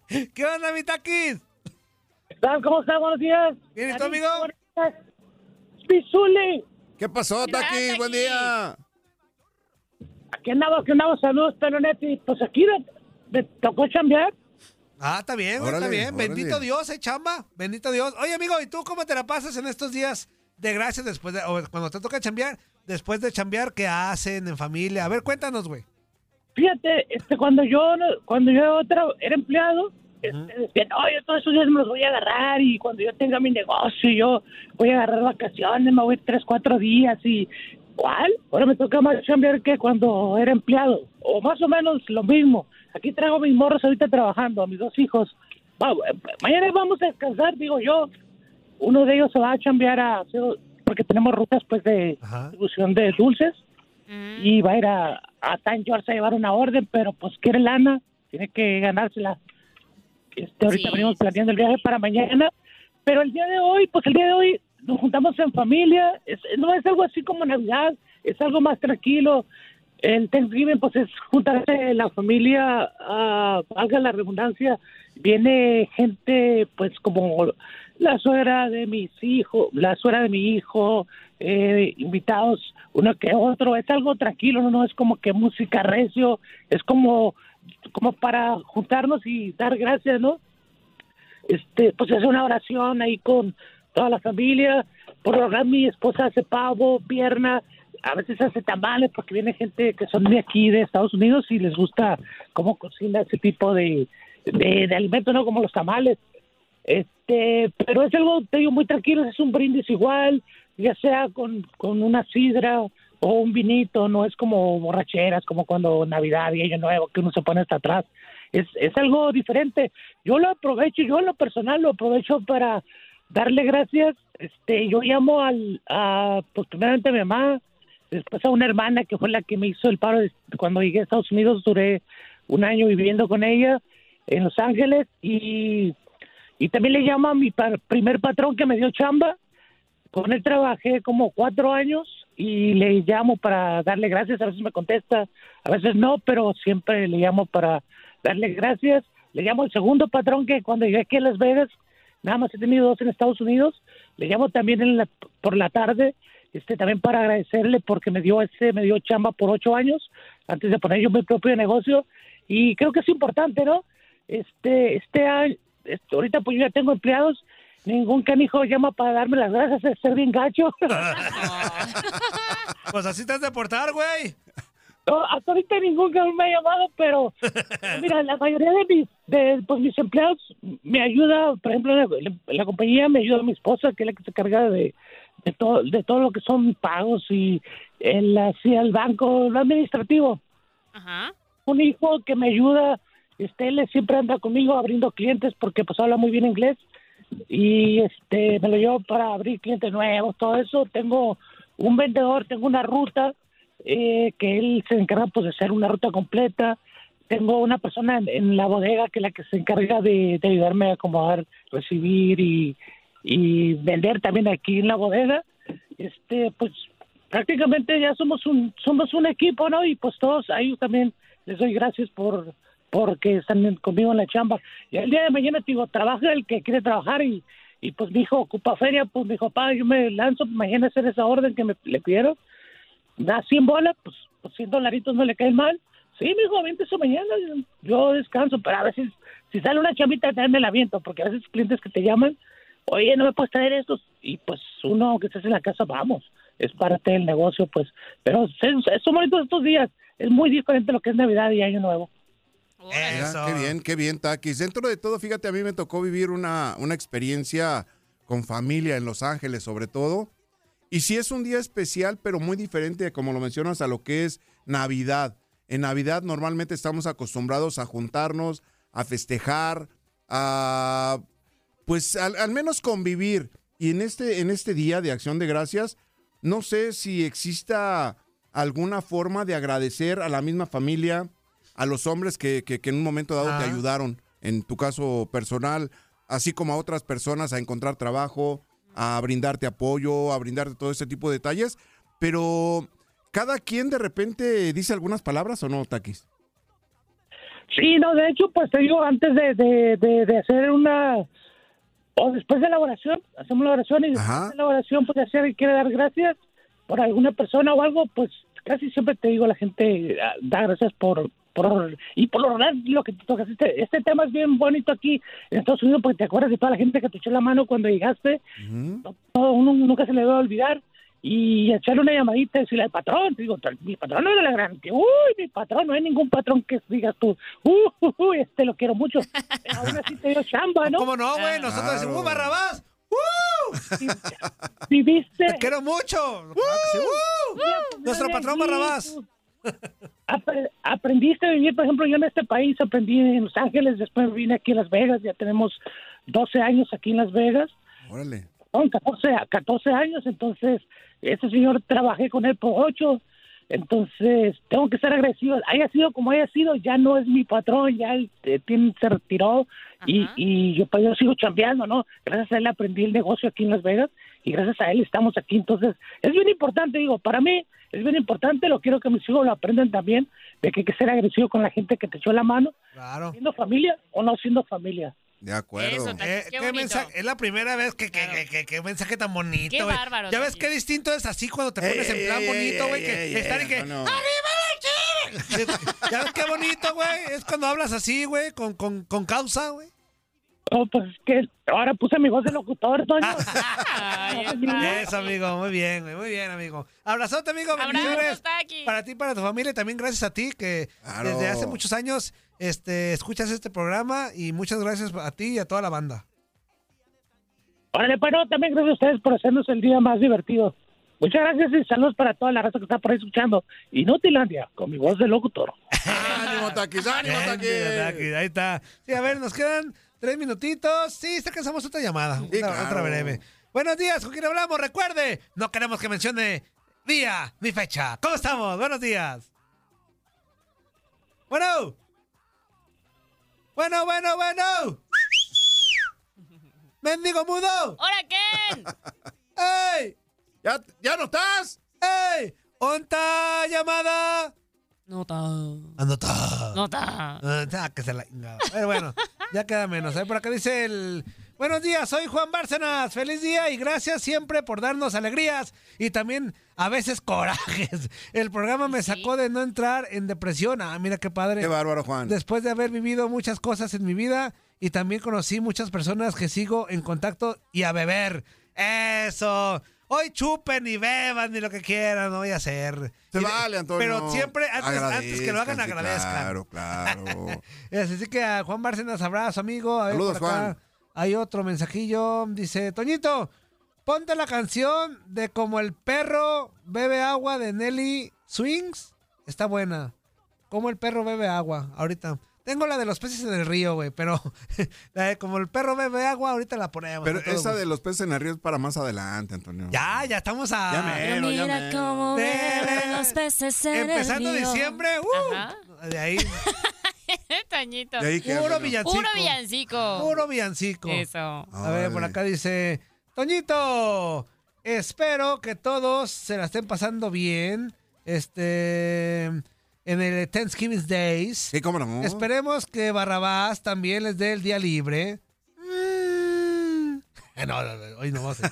¿Qué onda, mi taquis? ¿Saben cómo está? Buenos días. ¿Bien y tú, amigo? Pizuli. ¿Qué pasó, ¿Qué tal, Taki? Buen día. Aquí andaba, aquí andaba. Saludos, Pelonetti. Pues aquí me, me tocó chambear. Ah, está bien, güey, está Órale, bien. órale. Bendito Dios, eh, chamba. Bendito Dios. Oye, amigo, ¿y tú cómo te la pasas en estos días de gracias después de, o cuando te toca chambear? Después de chambear, ¿qué hacen en familia? A ver, cuéntanos, güey. Fíjate, este, cuando yo cuando yo era empleado, no, yo todos esos días me los voy a agarrar y cuando yo tenga mi negocio, yo voy a agarrar vacaciones, me voy tres, cuatro días y... ¿Cuál? Ahora me toca más chambear que cuando era empleado. O más o menos lo mismo. Aquí traigo mis morros ahorita trabajando, a mis dos hijos. Va, mañana vamos a descansar, digo yo. Uno de ellos se va a chambear a hacer, porque tenemos rutas pues de Ajá. distribución de dulces Mm. y va a ir a, a George a llevar una orden, pero pues quiere lana, tiene que ganársela. Este, ahorita Sí. venimos planeando el viaje para mañana, pero el día de hoy, pues el día de hoy nos juntamos en familia, es, no es algo así como Navidad, es algo más tranquilo. el Thanksgiving pues es juntarse la familia, ah, valga la redundancia, viene gente pues como la suegra de mis hijos, la suegra de mi hijo, eh, invitados uno que otro, es algo tranquilo, no, no es como que música recio, es como, como para juntarnos y dar gracias, ¿no? Este, pues es una oración ahí con toda la familia, por lo general mi esposa hace pavo, pierna, a veces hace tamales porque viene gente que son de aquí, de Estados Unidos, y les gusta cómo cocina ese tipo de, de, de alimentos, ¿no? Como los tamales. Este, pero es algo, te digo, muy tranquilo, es un brindis igual, ya sea con, con una sidra o un vinito, no es como borracheras, como cuando Navidad y Año Nuevo, que uno se pone hasta atrás. Es, es algo diferente. Yo lo aprovecho, yo en lo personal lo aprovecho para darle gracias. Este, yo llamo al, a, pues primeramente a mi mamá, después a una hermana que fue la que me hizo el paro cuando llegué a Estados Unidos, duré un año viviendo con ella en Los Ángeles y, y también le llamo a mi primer patrón que me dio chamba. Con él trabajé como cuatro años y le llamo para darle gracias. A veces me contesta, a veces no, pero siempre le llamo para darle gracias. Le llamo al segundo patrón que cuando llegué aquí a Las Vegas, nada más he tenido dos en Estados Unidos. Le llamo también en la- por la tarde, este también para agradecerle porque me dio ese, me dio chamba por ocho años antes de poner yo mi propio negocio y creo que es importante, ¿no? Este, este este, ahorita pues yo ya tengo empleados, ningún canijo llama para darme las gracias, es ser bien gacho. Pues así te has de portar, güey. No, hasta ahorita ningún cabrón me ha llamado, pero mira, la mayoría de mis, de, pues, mis empleados me ayuda, por ejemplo, la, la compañía me ayuda mi esposa, que es la que se carga de, de, todo, de todo lo que son pagos y el, así, el banco, lo administrativo. Un hijo que me ayuda, este, él siempre anda conmigo abriendo clientes porque pues habla muy bien inglés y este me lo llevo para abrir clientes nuevos, todo eso. Tengo un vendedor, tengo una ruta eh, que él se encarga pues de hacer una ruta completa. Tengo una persona en, la bodega que es la que se encarga de, de ayudarme a acomodar, recibir y, y vender también aquí en la bodega. Este, pues prácticamente ya somos un somos un equipo, ¿no? Y pues todos a ellos también les doy gracias por porque están conmigo en la chamba. Y el día de mañana, te digo, trabaja el que quiere trabajar y, y pues mi ocupa feria, pues mi hijo, papá, yo me lanzo mañana hacer esa orden que me le pidieron. Da 100 bolas, pues, pues 100 dolaritos no le caen mal. Sí, mi hijo, vente eso mañana, yo descanso, pero a veces si sale una chamita también la viento, porque a veces clientes que te llaman, oye, no me puedes traer estos, y pues uno que estés en la casa, vamos, es parte del negocio, pues, pero son bonitos estos días, es muy diferente lo que es Navidad y Año Nuevo. Mira, qué bien, qué bien, Takis. Dentro de todo, fíjate, a mí me tocó vivir una, una experiencia con familia en Los Ángeles, sobre todo. Y sí es un día especial, pero muy diferente, como lo mencionas, a lo que es Navidad. En Navidad normalmente estamos acostumbrados a juntarnos, a festejar, a pues al, al menos convivir. Y en este, en este día de acción de gracias, no sé si exista alguna forma de agradecer a la misma familia, a los hombres que, que- que en un momento dado te ayudaron, en tu caso personal, así como a otras personas a encontrar trabajo, a brindarte apoyo, a brindarte todo ese tipo de detalles. Pero cada quien de repente dice algunas palabras o no, Takis. Sí, no, de hecho, pues te digo, antes de, de, de, de hacer una, o después de la oración, hacemos la oración y después de la oración, pues hacer y quiere dar gracias por alguna persona o algo, pues casi siempre te digo, la gente ah, da gracias por, por y por lo general lo que te tocas. Este, este tema es bien bonito aquí en Estados Unidos porque te acuerdas de toda la gente que te echó la mano cuando llegaste, no, no, uno nunca se le va a olvidar. Y echarle una llamadita y decirle al patrón, te digo, mi patrón no era la gran, que, uy, mi patrón, no hay ningún patrón que digas tú, uy, uy, uy, este lo quiero mucho. Aún así te dio chamba, ¿no? ¿Cómo no, güey? Nosotros decimos, ¡Uh, Barrabás! Viviste. Te quiero mucho. ¡Uh! Nuestro patrón Barrabás. Apre- aprendiste a vivir, por ejemplo, yo en este país aprendí en Los Ángeles, después vine aquí a Las Vegas, ya tenemos 12 años aquí en Las Vegas. Órale. Son 14, a 14 años, entonces ese señor trabajé con él por 8, entonces tengo que ser agresivo. Haya sido como haya sido, ya no es mi patrón, ya él eh, tiene- se retiró y, y yo, pues, yo sigo chambeando, ¿no? Gracias a él aprendí el negocio aquí en Las Vegas y gracias a él estamos aquí. Entonces, es bien importante, digo, para mí es bien importante, lo quiero que mis hijos lo aprendan también, de que hay que ser agresivo con la gente que te echó la mano, Claro. siendo familia o no siendo familia. De acuerdo. Eh, ¿qué mensaje- es la primera vez que, que, que, que- que mensaje tan bonito, Qué bárbaro, Ya ves qué distinto es así cuando te pones Ey, en plan ey, bonito, ey, güey, ey, que ey, estar y que... no, no. ¡Arriba la ya ves qué bonito, güey. Es cuando hablas así, güey, con, con, con causa, güey. Oh, pues es que ahora puse mi voz de locutor, Toño. Eso, amigo, muy bien, muy bien, amigo. Abrazote, amigo. Taki. Para ti, para tu familia, y también gracias a ti que Claro. desde hace muchos años este, escuchas este programa y muchas gracias a ti y a toda la banda. Órale, pero también gracias a ustedes por hacernos el día más divertido. Muchas gracias y saludos para toda la raza que está por ahí escuchando. Inutilandia, con mi voz de locutor. ¡Ánimo, Taquis! ánimo, Taquis! Taki, Ahí está. Sí, a ver, nos quedan tres minutitos. Sí, otra llamada. Sí, otra, claro. otra breve. Buenos días, ¿con quién hablamos? Recuerde, no queremos que mencione día ni fecha. ¿Cómo estamos? Buenos días. Bueno. Bueno, bueno, bueno. Mendigo mudo. ¡Hola, Ken! ¡Ey! ¿Ya, ¿Ya no estás? ¡Ey! ¡Onta llamada! Nota. Anota. Nota. Ah, que se la. Pero bueno, ya queda menos. ¿eh? Por acá dice el. Buenos días, soy Juan Bárcenas. Feliz día y gracias siempre por darnos alegrías y también a veces corajes. El programa me sacó de no entrar en depresión. Ah, mira qué padre. Qué bárbaro, Juan. Después de haber vivido muchas cosas en mi vida y también conocí muchas personas que sigo en contacto y a beber. Eso. Hoy chupen y beban ni lo que quieran, no voy a hacer. Se Y- vale, Antonio. Pero siempre, antes, antes que lo hagan, Agradezcan. Claro, claro. Así que a Juan Bárcenas, abrazo, amigo. A ver, Saludos, por acá Juan. Hay otro mensajillo. Dice, Toñito, ponte la canción de Como el perro bebe agua de Nelly Swings. Está buena. Como el perro bebe agua, ahorita. Tengo la de los peces en el río, güey, pero la de Como el perro bebe agua, ahorita la ponemos. Pero esa gusto. de los peces en el río es para más adelante, Antonio. Ya, ya estamos a... Ya mero, ya Mira mero. cómo beben los peces en Empezando el río. diciembre, uh, Ajá. de ahí, Toñito. De ahí puro villancico. Puro villancico. Puro villancico. Eso. A ver, por acá dice, Toñito, espero que todos se la estén pasando bien. Este, en el Thanksgiving Days. Sí, cómo no. Esperemos que Barrabás también les dé el día libre. Mm. No, no, no, hoy no vamos a.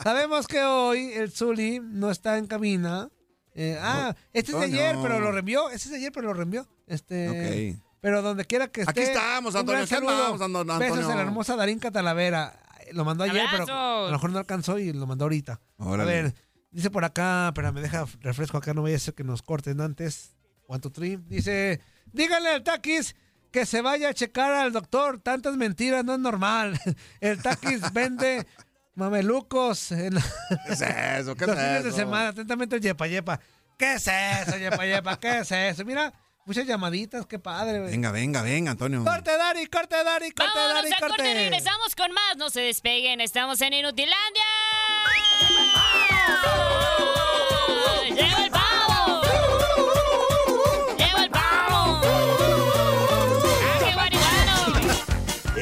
Sabemos que hoy el Zuli no está en cabina. Eh, ah, este es de ayer, pero lo reenvió. Este es de ayer, pero lo reenvió. Este, Ok. Pero donde quiera que esté. Aquí estamos, un Antonio, gran aquí saludo. andamos, Antonio. Besos a la hermosa Darinka Talavera. Lo mandó ayer, pero a lo mejor no alcanzó y lo mandó ahorita. Órale. A ver, dice por acá, pero me deja refresco acá, no vaya a ser que nos corten antes. One, two, three. Dice, díganle al Taquis que se vaya a checar al doctor. Tantas mentiras no es normal. El Taquis vende mamelucos en ¿Qué es eso? ¿Qué los es fines de eso? semana. Atentamente el Yepa Yepa. ¿Qué es eso, Yepa Yepa? ¿Qué es eso? Mira, muchas llamaditas, qué padre. Venga, venga, venga, Antonio. Corte, Dari, corte, Dari, corte, Vámonos Dari, a corte. corte. regresamos con más. No se despeguen, estamos en Inutilandia. ¡Lleva el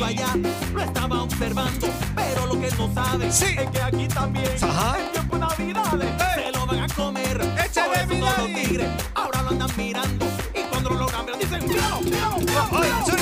el allá lo estaba observando. Pero lo que no sabe es que aquí también Ajá. en tiempo de navidades se lo van a comer. Échale, mi los tigres ahora lo andan mirando y cuando lo ver dicen ¡Cuidado, cuidado, cuidado!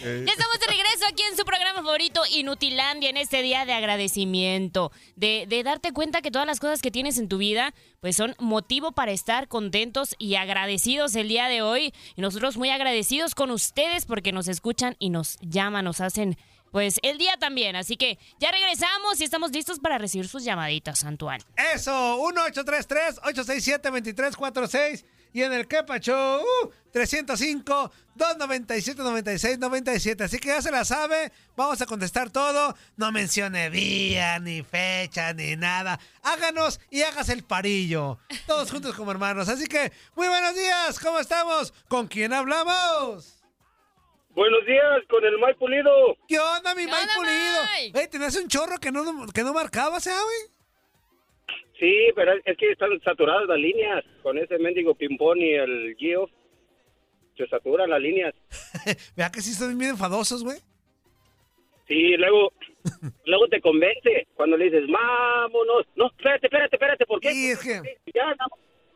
Ya estamos de regreso aquí en su programa favorito, Inutilandia, en este día de agradecimiento, de, de darte cuenta que todas las cosas que tienes en tu vida, pues son motivo para estar contentos y agradecidos el día de hoy. Y nosotros muy agradecidos con ustedes porque nos escuchan y nos llaman, nos hacen, pues, el día también. Así que ya regresamos y estamos listos para recibir sus llamaditas, Santuán. Eso, 1-833-867-2346. Y en el Kepa Show, uh, 305-297-9697. Así que ya se la sabe, vamos a contestar todo. No mencione día, ni fecha, ni nada. Háganos y hagas el parillo. Todos juntos como hermanos. Así que, muy buenos días, ¿cómo estamos? ¿Con quién hablamos? Buenos días, con el May Pulido. ¿Qué onda, mi Mike Pulido? Ey, tenías un chorro que no, que no marcabas, ¿eh, güey? Sí, pero es- que están saturadas las líneas. Con ese mendigo ping-pong y el Gio, se saturan las líneas. Vea que sí están bien enfadosos, güey. Sí, luego, luego te convence cuando le dices, vámonos. No, espérate, espérate, espérate, ¿por qué? Sí, es que... Ya, no.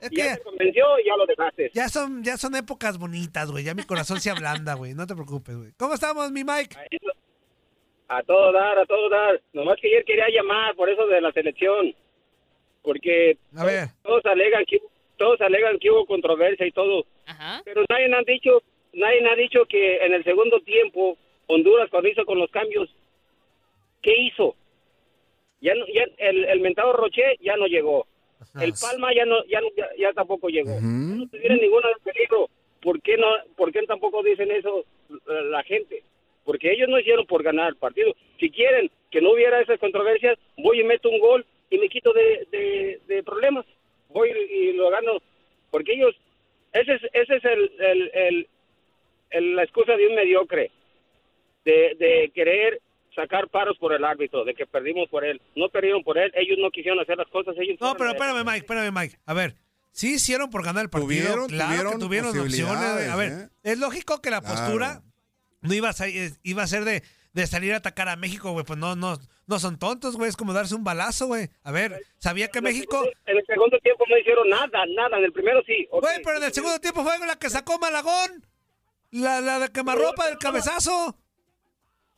Es ya que- te convenció y ya lo dejaste. Ya son, ya son épocas bonitas, güey. Ya mi corazón se ablanda, güey. No te preocupes, güey. ¿Cómo estamos, mi Mike? A todo dar, a todo dar. Nomás que ayer quería llamar por eso de la selección. Porque A ver. todos alegan que todos alegan que hubo controversia y todo. Pero nadie han dicho, nadie ha dicho que en el segundo tiempo Honduras cuando hizo con los cambios, ¿qué hizo? Ya no, ya el, el mentado Roche ya no llegó. El Palma ya no, ya, no- ya, ya tampoco llegó. No tuvieron ninguna de peligro. ¿Por qué no, por qué tampoco dicen eso eh, la gente? Porque ellos no hicieron por ganar el partido. Si quieren que no hubiera esas controversias, voy y meto un gol y me quito de, de, de problemas. Voy y lo gano. Porque ellos, ese es, ese es el, el, el- el- la excusa de un mediocre. De, de querer sacar paros por el árbitro, de que perdimos por él. No perdieron por él, ellos no quisieron hacer las cosas. Ellos No, pero espérame, Mike, espérame, Mike. A ver, sí hicieron por ganar el partido. Tuvieron- claro tuvieron que tuvieron opciones. A ver, ¿eh? es lógico que la Claro. postura no iba a, iba a ser de, de salir a atacar a México, güey. Pues no, no, no son tontos, güey. Es como darse un balazo, güey. A ver, sabía que México... En el segundo tiempo no hicieron nada, nada. En el primero sí. Güey, pero en el segundo tiempo fue la que sacó Malagón. La, la de quemarropa del cabezazo.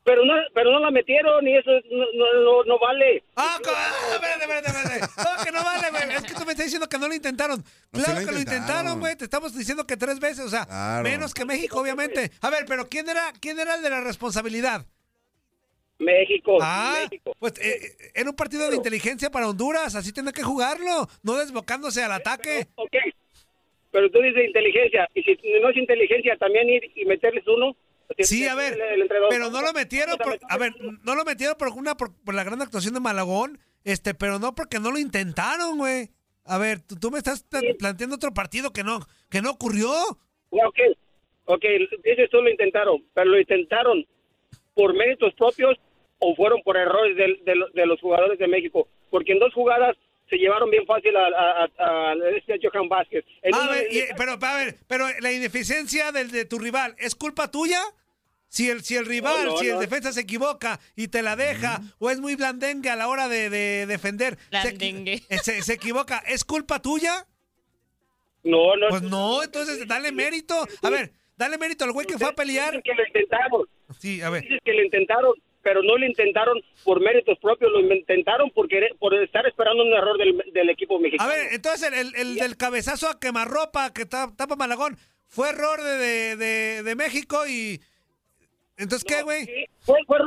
Pero no, pero no la metieron y eso no, no, no, no vale. Ah, ah, espérate, espérate, espérate. No, que no vale, güey. Es que tú me estás diciendo que no lo intentaron. No, claro sí lo que lo intentaron, intentaron. güey. Te estamos diciendo que tres veces, o sea, Claro. menos que México, obviamente. A ver, pero ¿quién era, quién era el de la responsabilidad? México. Ah, pues eh, eh, era un partido de inteligencia para Honduras. Así tiene que jugarlo, no desbocándose al ataque. Ok, pero tú dices inteligencia. Y si no es inteligencia, también ir y meterles uno. Sí, a ver, El- el entrenador- pero no lo metieron, por- a ver, no lo metieron por una por, por la gran actuación de Malagón, este, pero no porque no lo intentaron, güey. A ver, tú, tú me estás pla- planteando otro partido que no, que no ocurrió. Ok, ok, dices tú lo intentaron, pero lo intentaron por méritos propios o fueron por errores del- de, lo- de los jugadores de México. Porque en dos jugadas se llevaron bien fácil a, a, a- a este Johan Vázquez. En A ver, y- pero, a ver, pero la ineficiencia del de tu rival, ¿es culpa tuya? Si el, si el rival, No, no, si el no. defensa se equivoca y te la deja, o es muy blandengue a la hora de, de defender, se, Blandengue. eh, se- se equivoca, ¿es culpa tuya? No, no. Pues no, entonces dale mérito. A ver, dale mérito al güey que fue a pelear. Dicen que lo intentaron. Sí, a ver. Dices que lo intentaron, pero no lo intentaron por méritos propios, lo intentaron por, querer- por estar esperando un error del, del equipo A mexicano. ver, entonces el, el- el del cabezazo a quemarropa que ta- tapa Malagón fue error de, de, de- México y... Entonces, ¿qué, güey? Fue- fue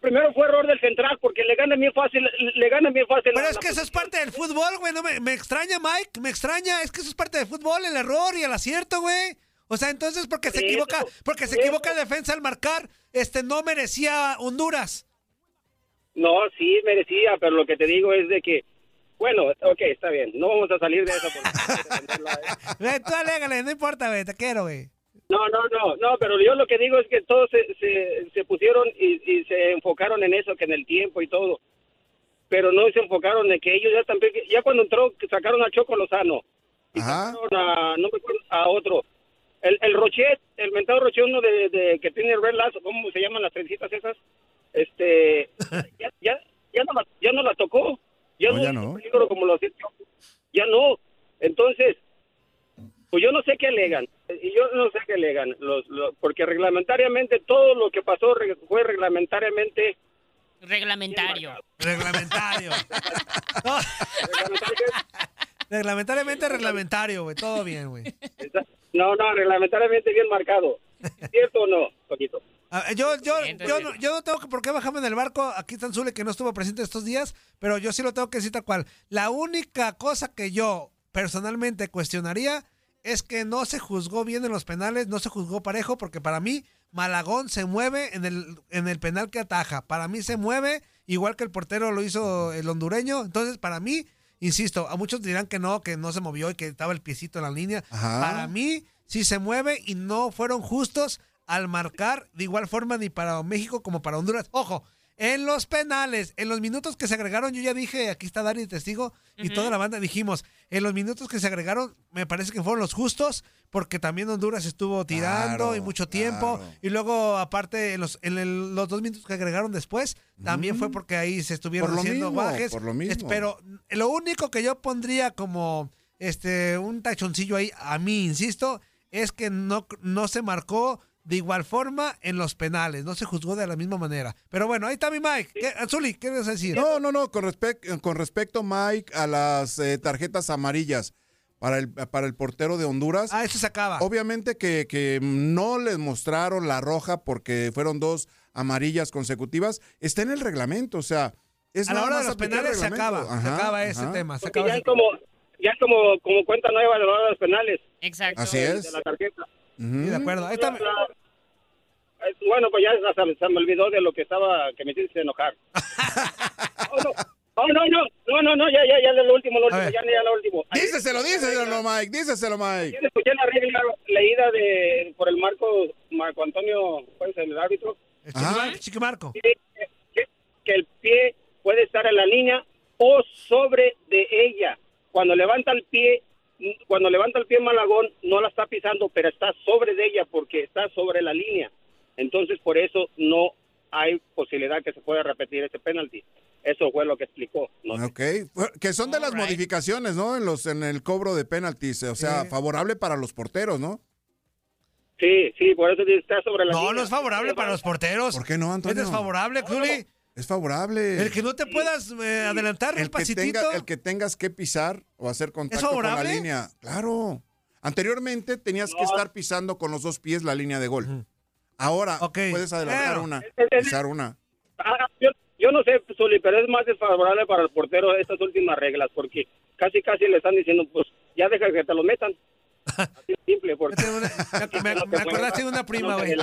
primero fue error del central porque le gana bien fácil, le gana bien fácil. Pero la- es la que eso es parte del fútbol, güey. No me, me extraña, Mike. Me extraña. Es que eso es parte del fútbol, el error y el acierto, güey. O sea, entonces porque se Por equivoca, porque se equivoca el defensa al marcar, este no merecía Honduras. No, sí merecía, pero lo que te digo es de que, bueno, ok, está bien, no vamos a salir de eso. porque- tú alégale, no importa, güey. Te quiero, güey. No, no, no, no, pero yo lo que digo es que todos se, se, se pusieron y, y se enfocaron en eso, que en el tiempo y todo, pero no se enfocaron en que ellos ya también, ya cuando entró, sacaron a Choco Lozano, y sacaron a, no me acuerdo, a otro, el, el Rochet, el mentado Rochet, uno de, de que tiene red lazo, ¿cómo se llaman las trencitas esas? Este, ya, ya, ya, no, la, ya no la tocó, ya No, no, ya no. peligro como lo ya no, entonces, pues yo no sé qué alegan, y yo no sé qué, alegan? Los, los- porque reglamentariamente todo lo que pasó fue reglamentariamente Reglamentario. Reglamentario. Reglamentariamente reglamentario, güey. Todo bien, güey. No, no, reglamentariamente bien marcado. ¿Cierto o no, Paquito? Ah, Yo, yo, yo, no, yo no tengo que por qué bajarme del barco. Aquí está Zule que no estuvo presente estos días, pero yo sí lo tengo que decir tal cual. La única cosa que yo personalmente cuestionaría es que no se juzgó bien en los penales, no se juzgó parejo, porque para mí Malagón se mueve en el, en el penal que ataja. Para mí se mueve igual que el portero lo hizo el hondureño. Entonces, para mí, insisto, a muchos dirán que no, que no se movió y que estaba el piecito en la línea. Ajá. Para mí, sí se mueve y no fueron justos al marcar de igual forma ni para México como para Honduras. Ojo, en los penales, en los minutos que se agregaron, yo ya dije, aquí está Dani testigo y toda la banda dijimos, en los minutos que se agregaron, me parece que fueron los justos, porque también Honduras estuvo tirando Claro, y mucho tiempo, y luego aparte en los, en el- los dos minutos que agregaron después, también fue porque ahí se estuvieron Por lo haciendo mismo, guajes. por lo mismo. Es- Pero lo único que yo pondría como este un tachoncillo ahí, a mí, insisto, es que no, no se marcó de igual forma en los penales, no se juzgó de la misma manera. Pero bueno, ahí está mi Mike. ¿Qué, Azuli, ¿qué debes decir? No, no, no, con, respec- con respecto, Mike, a las eh, tarjetas amarillas para el, para el portero de Honduras. Ah, eso se acaba. Obviamente que, que no les mostraron la roja porque fueron dos amarillas consecutivas. Está en el reglamento, o sea, es a la hora de los penales se acaba, se acaba ese ajá. tema. Se acaba ya ese es como, ya es como, como cuenta nueva de la hora de los penales. Exacto. Así De es. la tarjeta. Sí, de acuerdo. Ahí está. Eh, Bueno, pues ya hasta se me olvidó de lo que estaba, que me hiciste enojar. oh, no. Oh, no, no, no, no, no, ya, ya, ya, lo último, lo último, ya, ya, lo último. Díceselo, díseselo, Mike, díseselo, Mike. Ayer escuché la regla leída de, por el Marco, Marco Antonio, ¿cuál es el árbitro? Chiquimarco. Chiquimarco. que, que- que el pie puede estar en la línea o sobre de ella. Cuando levanta el pie, cuando levanta el pie Malagón, no la está pisando, pero está sobre de ella porque está sobre la línea. Entonces, por eso no hay posibilidad que se pueda repetir ese penalti. Eso fue lo que explicó. ¿no? Ok, que son de las modificaciones, ¿no? En los en el cobro de penaltis, o sea, Sí. favorable para los porteros, ¿no? Sí, sí, por eso está sobre la No, línea. no es favorable para los porteros. ¿Por qué no, Es Antonio? desfavorable, Zuli. Es favorable. El que no te puedas eh, adelantar un el que, tenga- el que tengas que pisar o hacer contacto con la línea. Claro. Anteriormente tenías que estar pisando con los dos pies la línea de gol. Ahora puedes adelantar una, pisar una. Ah, yo, yo no sé, Zuli, pero es más desfavorable para el portero estas últimas reglas, porque casi casi le están diciendo, pues ya deja que te lo metan. Así simple, porque... me, me acordaste de una prima, güey.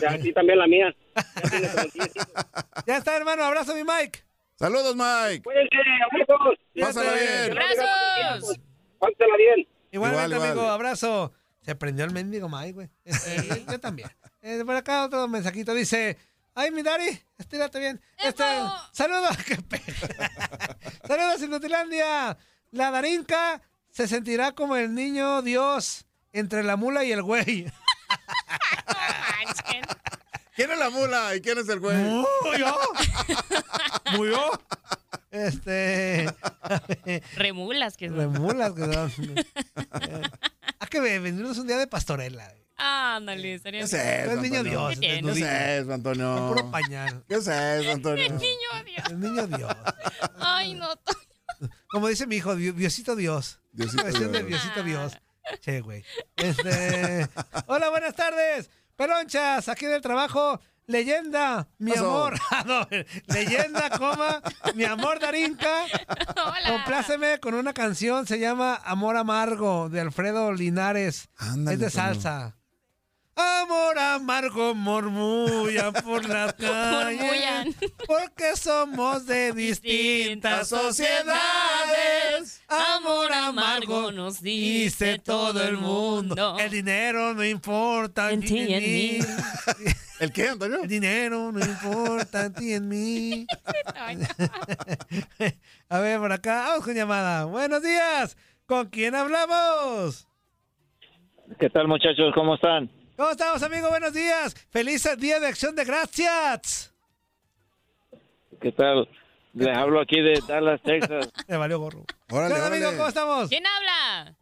Ya, también la mía. Ya está, hermano. Abrazo, mi Mike. Saludos, Mike. Cuídense, amigos. Pásala bien. ¡Abrazos! Pásala bien. Igualmente, Igual, igual. amigo. Abrazo. Se prendió el mendigo Mike, güey. Yo también. Eh, por acá otro mensajito dice... Ay, mi Dari, estírate bien. Este, saludos. Saludos, Inutilandia. La Darinka se sentirá como el niño Dios entre la mula y el güey. ¿Quién es la mula y quién es el güey? ¿Yo? ¿Murió? Este. Remulas que son. Remulas que son. Hay que venirnos un día de pastorela. Ándale, estaría ¿Qué es eso, Es niño Antonio? Dios, ¿Qué desnudillo. es eso, Antonio? Puro pañal. ¿Qué es eso, Antonio? El niño Dios. El niño Dios. Ay, no. Como dice mi hijo, Dios- Diosito Dios. Diosito Dios. Diosito Dios. Che, güey. Este... Hola, buenas tardes. Pelonchas, aquí del trabajo. Leyenda, mi amor. Ah, no, leyenda, coma, mi amor Darinka. Hola. Compláceme con una canción, se llama Amor Amargo, de Alfredo Linares. Ándale, es de salsa. Amor amargo murmullan por las calles. Murmullan. Porque somos de distintas sociedades. Amor amargo nos dice todo el mundo. El dinero no importa En ti y en mí. ¿El qué, Antonio? El dinero no importa en ti y en mí. A ver, por acá, vamos con llamada. Buenos días. ¿Con quién hablamos? ¿Qué tal muchachos? ¿Cómo están? ¿Cómo estamos, amigo? Buenos días. Feliz día de acción de gracias. ¿Qué tal? Les hablo aquí de Dallas, Texas. Me valió gorro. Órale. ¿Cómo estamos? ¿Quién habla?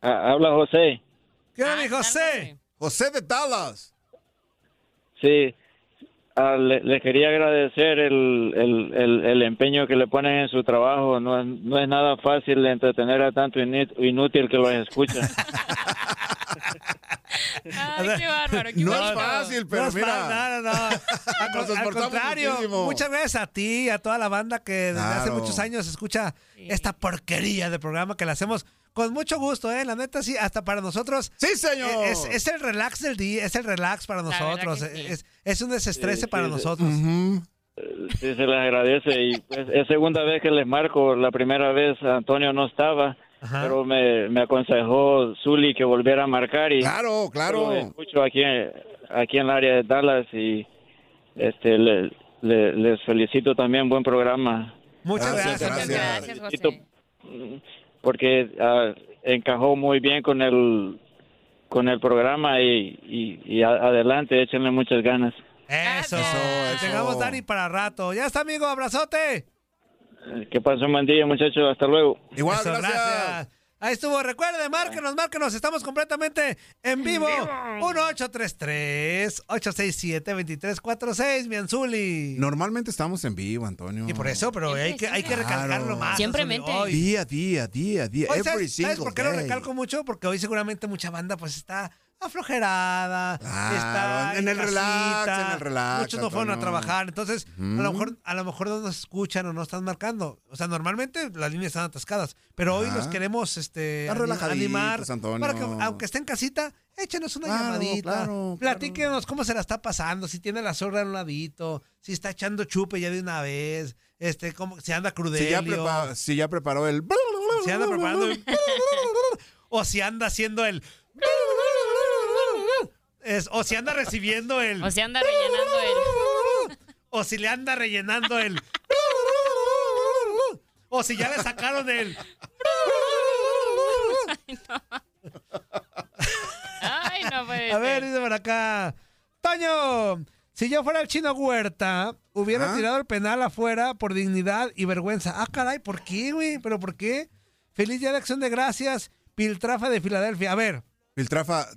Ah, habla José. ¿Qué onda, mi José? José de Dallas. Sí. Ah, le, le quería agradecer el, el, el, el empeño que le ponen en su trabajo. No, es- no es nada fácil de entretener a tanto inútil que los escucha. Ay, qué bárbaro. qué No es fácil, pero No es mira. fácil, no, no, no. Al, al contrario, muchísimo. muchas gracias a ti y a toda la banda que desde hace muchos años escucha esta porquería de programa que le hacemos con mucho gusto, ¿eh? La neta, sí, hasta para nosotros. Sí, señor. eh, Es, es el relax del día, es el relax para nosotros. sí. es, es un desestrese Sí, para sí, nosotros. Sí, se les agradece. Y pues, es segunda vez que les marco. La primera vez Antonio no estaba, Ajá. pero me, me aconsejó Zuli que volviera a marcar. Y Claro, claro. escucho aquí, aquí en el área de Dallas y este le- le- les felicito también. Buen programa. Muchas Gracias, gracias. Gracias. gracias, José. Porque ah, encajó muy bien con el con el programa y, y, adelante, échenle muchas ganas. Eso, Eso. tengamos Dani para rato. Ya está, amigo, abrazote. Eh, Que pasen un buen día, muchachos. Hasta luego. Igual, Eso, gracias. Ahí estuvo. Recuerden, márquenos, márquenos. Estamos completamente en vivo. 1-833-867-2346, mi Anzuli. Normalmente estamos en vivo, Antonio. Y por eso, pero hay que, hay que Claro. recalcarlo más. Siempremente. Anzuli, hoy. Día, día, día, día. Hoy, Every ¿sabes, single ¿Sabes por qué lo recalco mucho? Porque hoy seguramente mucha banda pues está aflojerada, Claro, está en el relax, casita, en el relax, Muchos no fueron a trabajar, entonces a lo mejor a lo mejor no nos escuchan o no están marcando. O sea, normalmente las líneas están atascadas, pero hoy los queremos este animar Antonio. para que aunque esté en casita, échenos una Claro, llamadita, claro, platíquenos cómo se la está pasando, si tiene la zorra a un ladito, si está echando chupe ya de una vez, este, cómo, si anda Si crudelio. ya, prepa- si ya preparó el... Si anda preparando el... o si anda haciendo el... O si anda recibiendo el... O sea, anda rellenando el. O si le anda rellenando el... O si ya le sacaron el... Ay, no puede A ver, dice por acá. Toño, si yo fuera el chino Huerta, hubiera tirado el penal afuera por dignidad y vergüenza. Ah, caray, ¿por qué, güey? ¿Pero por qué? Feliz Día de Acción de Gracias, Piltrafa de Filadelfia. A ver,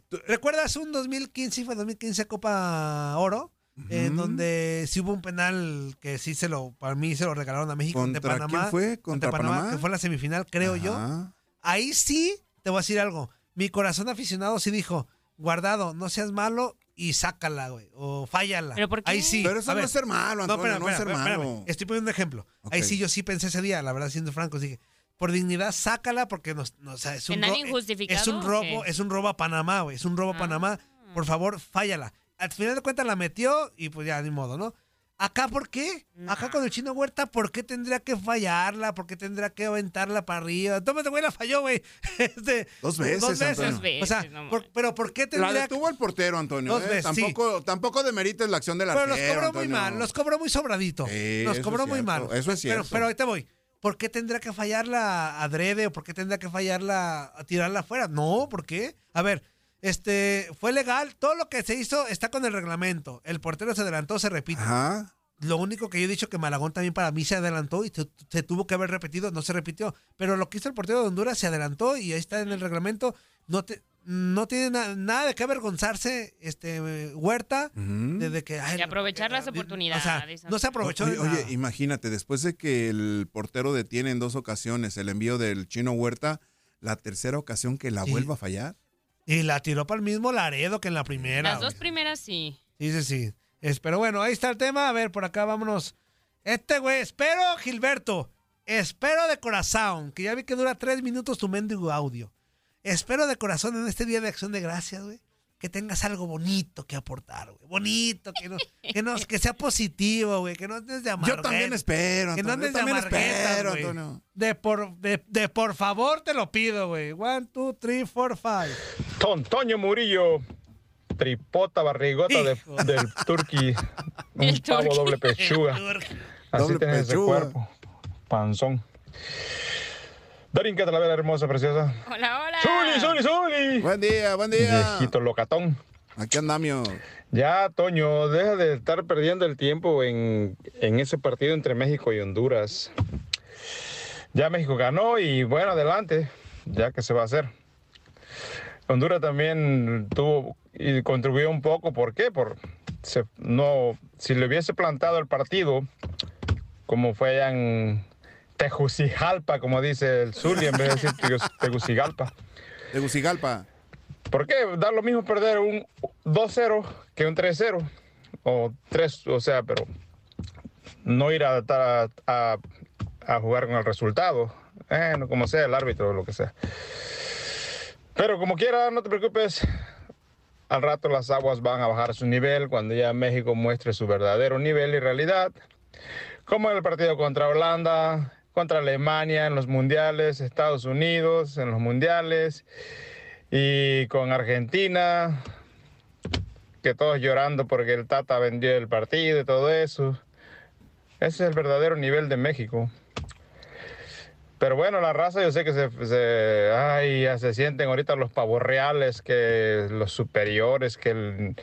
Tú- ¿recuerdas un 2015, sí fue 2015 Copa Oro? En donde sí hubo un penal que sí se lo, para mí se lo regalaron a México ante ¿Contra Panamá. quién fue? ante ¿Contra Panamá? Que fue la semifinal, creo yo. Ajá. Ahí sí, te voy a decir algo. Mi corazón aficionado sí dijo, guardado, no seas malo y sácala, güey. O fállala. ¿Pero por qué? Ahí sí. Pero eso A no ver. es ser malo, Antonio, no, espérame, es ser malo. espérame. Estoy poniendo un ejemplo. Ahí sí yo sí pensé ese día, la verdad, siendo franco, dije, por dignidad, sácala porque nos, no, o sea, es un ¿Penal ro- injustificado Es un robo, es un robo a Panamá, güey. Es un robo a Ah. Panamá. Por favor, fállala. Al final de cuentas la metió y pues ya, ni modo, ¿no? Acá, ¿por qué? Acá con el chino Huerta, ¿por qué tendría que fallarla? ¿Por qué tendría que aventarla para arriba? Tómate, güey, la falló, güey. Este, Dos veces, Dos veces. Antonio. Dos veces, O sea, no por- pero ¿por qué La tendría que...? detuvo el portero, Antonio. Dos ¿eh? veces, sí. tampoco, tampoco demerites la acción del Pero arquero, los cobró muy Antonio. mal, los cobró muy sobradito. Sí, los cobró muy cierto, mal. eso es Pero, cierto. pero ahí te voy. ¿Por qué tendría que fallarla adrede o por qué tendría que fallarla a tirarla afuera? No, ¿por qué? A ver, este, fue legal, todo lo que se hizo está con el reglamento. El portero se adelantó, se repite. Ajá. Lo único que yo he dicho que Malagón también para mí se adelantó y se, se tuvo que haber repetido, no se repitió. Pero lo que hizo el portero de Honduras se adelantó y ahí está en el reglamento. No te, no tiene na- nada de qué avergonzarse este Huerta desde que ay, De aprovechar las oportunidades. O sea, no se aprovechó Oye, de oye, nada. imagínate, después de que el portero detiene en dos ocasiones el envío del chino Huerta, la tercera ocasión que la Sí. vuelva a fallar. Y la tiró para el mismo Laredo que en la primera. Las dos primeras sí. Sí, sí, sí. Es- pero bueno, ahí está el tema. A ver, por acá vámonos. Este güey, espero, Gilberto. Espero de corazón, que ya vi que dura tres minutos tu mendigo audio. Espero de corazón en este día de acción de gracias, güey, que tengas algo bonito que aportar, güey. Bonito, que no, que no, que sea positivo, güey, que no andes de amargueta. Yo también espero, Que no Antonio. andes Yo de también espero, güey. Antonio. De por, de, de por favor te lo pido, güey. One, two, three, four, five. Tontoño Murillo, tripota barrigota de- del turqui, un El pavo turqui. doble pechuga. Así Doble tienes ese pechuga. cuerpo, panzón. Darín, ¿qué tal la vera hermosa, preciosa? Hola, hola. ¡Zuli, Zuli, Zuli! Buen día, buen día. Viejito locatón. Aquí andamos. Ya, Toño, deja de estar perdiendo el tiempo en, en ese partido entre México y Honduras. Ya México ganó y bueno, adelante, ya que se va a hacer. Honduras también tuvo y contribuyó un poco. ¿Por qué? Por, se- no, si le hubiese plantado el partido, como fue allá en Tegucigalpa, como dice el Zuli, en vez de decir Tegucigalpa. Tegucigalpa. ¿Por qué? Da lo mismo perder un 2-0 que un 3-0. O 3, o sea, pero no ir a, a, a- a jugar con el resultado. Eh, no, como sea el árbitro o lo que sea. Pero como quiera, no te preocupes. Al rato las aguas van a bajar su nivel cuando ya México muestre su verdadero nivel y realidad. Como en el partido contra Holanda, contra Alemania en los mundiales, Estados Unidos en los mundiales y con Argentina, que todos llorando porque el Tata vendió el partido y todo eso. Ese es el verdadero nivel de México. Pero bueno, la raza yo sé que se, se- ay, ya se sienten ahorita los pavos reales, que los superiores, que el-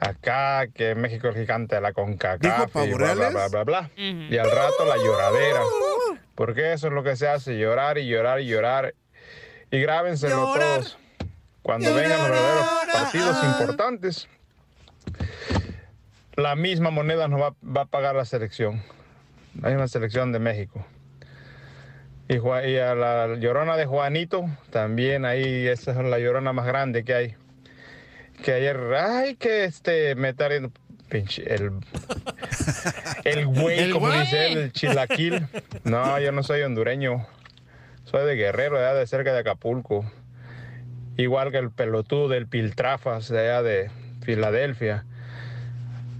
acá, que México es el gigante de la CONCACAF ¿Dijo y pavos bla, bla, reales? bla, bla, bla. Y al rato la lloradera. Porque eso es lo que se hace, llorar y llorar y llorar. Y grábenselo todos. Cuando vengan los verdaderos partidos importantes, la misma moneda nos va, va a pagar la selección. La misma selección de México. Y, a la llorona de Juanito, también ahí, esa es la llorona más grande que hay. Que ayer, ay, que este, me está riendo, pinche, el, el güey, El como güey. dice él, el chilaquil. No, yo no soy hondureño, soy de Guerrero, allá de cerca de Acapulco. Igual que el pelotudo del Piltrafas, de allá de Filadelfia.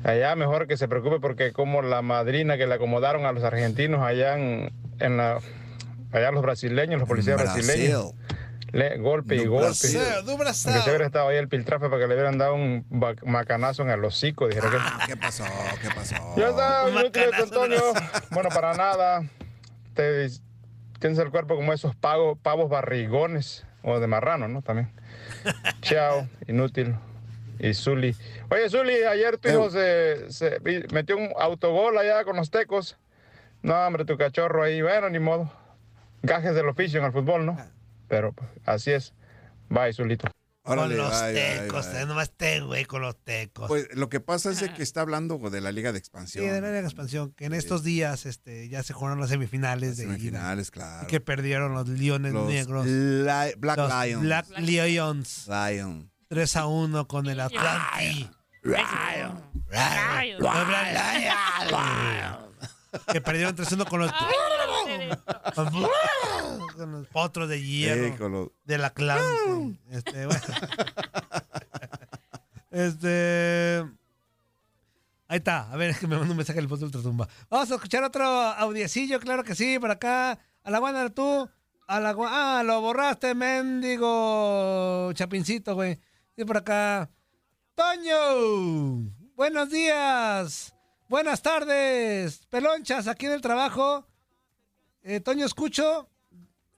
Allá mejor que se preocupe porque como la madrina que le acomodaron a los argentinos allá en, en la allá los brasileños, los policías Brasil. brasileños. Le- golpe y golpe. Aunque se hubiera estado ahí el piltrafe para que le hubieran dado un macanazo en el hocico, dijeron que. Ah, ¿Qué pasó? ¿Qué pasó? Ya está, inútil, Antonio. Bueno, para nada. Te, tienes el cuerpo como esos pavos, pavos barrigones. O de marrano, ¿no? También. Chao, inútil. Y Zuli. Oye, Zuli, ayer tu hijo se, se metió un autogol allá con los tecos. No, hombre, tu cachorro ahí. Bueno, ni modo. Gajes del oficio en el fútbol, ¿no? Pero pues, así es. Bye, Zulito. Órale, con los bye, tecos, bye. eh, nomás te, güey, con los tecos. Pues lo que pasa es de que está hablando de la Liga de sí, Expansión. de la Liga de expansión, que en estos días este, ya se jugaron las semifinales de ida, Semifinales, claro. y que perdieron los Leones Los Negros. Li- Black los Lions. Black Lions. Lion. 3 a 1 con el Atlantic. Rayos. Los Black Lions. Que perdieron 3 a 1 con los, con los potros de hierro. Con los- del Atlante. Este, bueno. Este. Ahí está. A ver, es que me mandó un mensaje del post de Ultratumba. Vamos a escuchar otro audiecillo, claro que sí, por acá. A la buena tú. A la Ah, lo borraste, mendigo. Chapincito, güey. Y por acá. Toño. Buenos días. Buenas tardes. Pelonchas, aquí en el trabajo. Eh, Toño, escucho.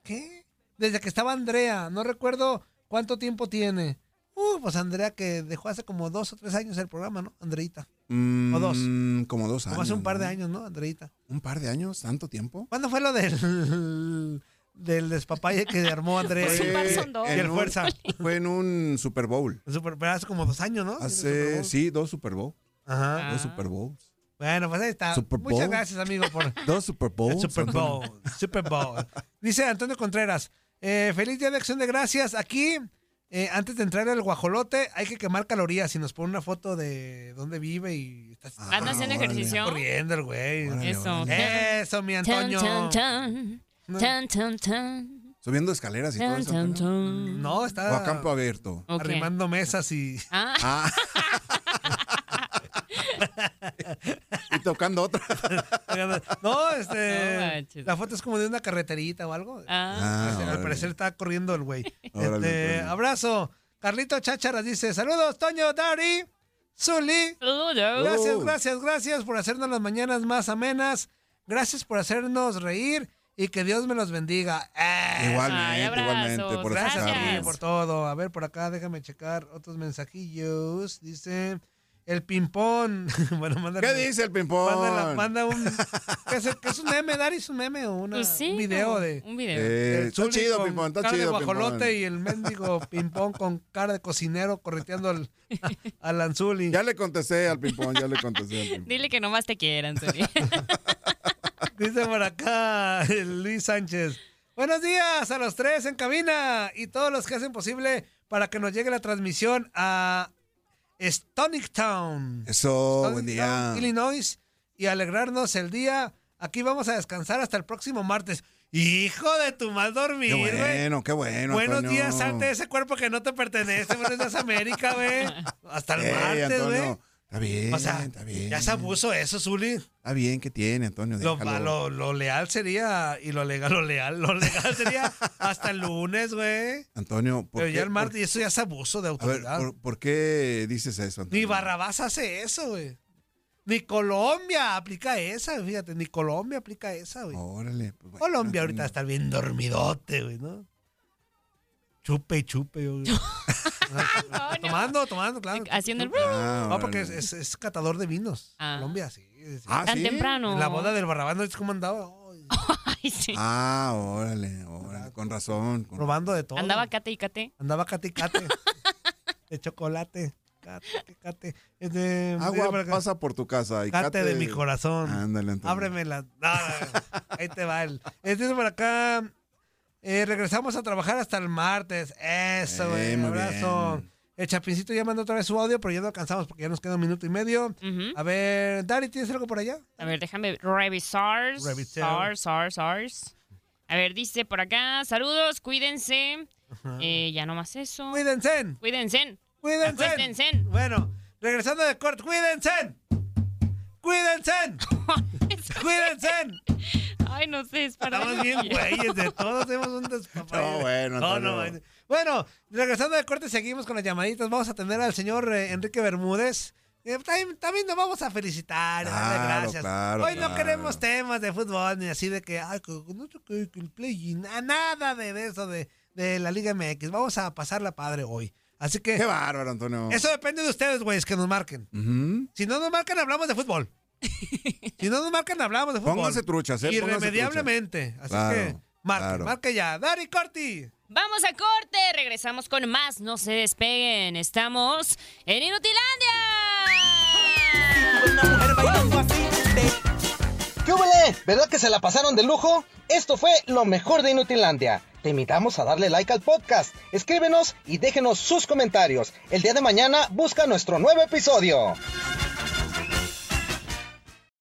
¿Qué? Desde que estaba Andrea. No recuerdo cuánto tiempo tiene. Uh, pues Andrea que dejó hace como dos o tres años el programa, ¿no? Andreita. o dos. Mm, Como dos años. Como hace un par de años, ¿no? Andreita. ¿Un par de años? ¿Tanto tiempo? ¿Cuándo fue lo del, del despapalle que armó Andrea? Pues un par son dos. Y el en un- fuerza. Fue en un Super Bowl. Super- pero hace como dos años, ¿no? Hace, sí, dos Super Bowl. Ajá. Dos Super Bowls. Bueno, pues ahí está. Super Muchas Bowl. gracias, amigo, por Dos Super Bowls. Super. Bowl. Super Bowl. Dice Antonio Contreras, eh, feliz día de acción de gracias. Aquí, eh, antes de entrar al guajolote, hay que quemar calorías. Y nos pone una foto de dónde vive y está, ¿Anda haciendo ejercicio? corriendo el güey. Órale, Eso. órale. Eso, mi Antonio. tan, tan. Tan, tan, tan. Subiendo escaleras y todo Tan, eso. tan, Antonio. tan. No, O está a campo abierto. Ok. arrimando mesas y... Ah, Ah. y tocando otra. No, este... No manches. la foto es como de una carreterita o algo. ah. Ah, Al órale. parecer está corriendo el güey. Este, abrazo. Carlito Chácharas dice, saludos, Toño, Dari, Zuli. Saludos. Gracias, Oh. gracias, gracias por hacernos las mañanas más amenas. Gracias por hacernos reír y que Dios me los bendiga. Eh, Igualmente, Ay, igualmente. Por Gracias por todo. A ver, por acá, déjame checar otros mensajillos. Dice, el ping-pong. bueno, manda. ¿Qué dice el ping-pong? Manda, un. ¿qué es, qué es un meme, Dari? ¿Es un meme o una, Pues sí, un video no, de. un video. Eh, está chido, ping-pong, está cara chido, de guajolote y el mendigo ping-pong con cara de cocinero correteando al, al Anzuli. Ya le contesté al ping-pong, ya le contesté al ping-pong. Dile que nomás te quieran, Zuli. Dice por acá Luis Sánchez. Buenos días a los tres en cabina y todos los que hacen posible para que nos llegue la transmisión a Stonic Town. Eso, Stonic buen Town, día. Illinois y alegrarnos el día. Aquí vamos a descansar hasta el próximo martes. Hijo de tu mal dormir, Qué güey. bueno, qué bueno. Buenos Antonio. días, salte de ese cuerpo que no te pertenece. Buenos días, América, güey. Hasta el martes, güey. Está bien, O sea, está bien. ya es abuso eso, Zuli. Está bien, ¿qué tiene, Antonio? Lo, Déjalo. lo- lo leal sería, y lo legal, lo leal, lo legal sería hasta el lunes, güey. Antonio, ¿por Pero qué, ya el por- martes, y eso ya es abuso de a ver, autoridad. ¿por, por qué dices eso, Antonio? Ni Barrabás hace eso, güey. Ni Colombia aplica esa, fíjate, ni Colombia aplica esa, güey. Órale. pues, bueno, Colombia ahorita está bien dormidote, güey, ¿no? Chupe y chupe. Ah, tomando, tomando, claro. Haciendo el... Ah, No, porque es, es- es catador de vinos. Ah. Colombia, sí. sí. Ah, Tan ¿sí? temprano. En la boda del Barrabás, ¿no es cómo andaba? Ay, sí. Ah, órale, órale. Con razón. con- probando de todo. Andaba cate y cate. Andaba cate y cate. de chocolate. Cate, cate. Es por Agua pasa por tu casa. Y Cate de mi corazón. Ándale, Antonio. Ábreme la. No, ahí te va el. Este dice por acá. Eh, regresamos a trabajar hasta el martes. Eso, Eh, güey. muy abrazo. bien. El Chapincito ya mandó otra vez su audio, pero ya no alcanzamos porque ya nos queda un minuto y medio. A ver, Dari, ¿tienes algo por allá? A ver, déjame revisar. Revisar. SARS, SARS. A ver, dice por acá, saludos, cuídense. Eh, ya nomás eso. Cuídense. Cuídense. Cuídense. Cuídense. Bueno, regresando de corte, cuídense. Cuídense. Cuídense. Ay, no sé, es para... Estamos bien güeyes, de todos hacemos un despapalle. No, bueno, No, Antonio. no, bueno. Regresando de corte, seguimos con las llamaditas. Vamos a atender al señor eh, Enrique Bermúdez. Eh, también, también nos vamos a felicitar, a darle Claro, gracias. claro, Hoy no claro. queremos temas de fútbol, ni así de que, ay, que, no sé qué, que el play nada de, eso de, de la Liga MX. Vamos a pasarla padre hoy. Así que Qué bárbaro, Antonio. eso depende de ustedes, güeyes, que nos marquen. Si no nos marcan, hablamos de fútbol. si no nos marcan, hablamos de fútbol. Pónganse truchas, ¿eh? Irremediablemente. Así Claro, que, marque, claro. marque ya. Dari Corti. Vamos a corte, regresamos con más, no se despeguen, estamos en Inutilandia. ¿Qué hubole? ¿Verdad que se la pasaron de lujo? Esto fue lo mejor de Inutilandia. Te invitamos a darle like al podcast, escríbenos y déjenos sus comentarios. El día de mañana busca nuestro nuevo episodio.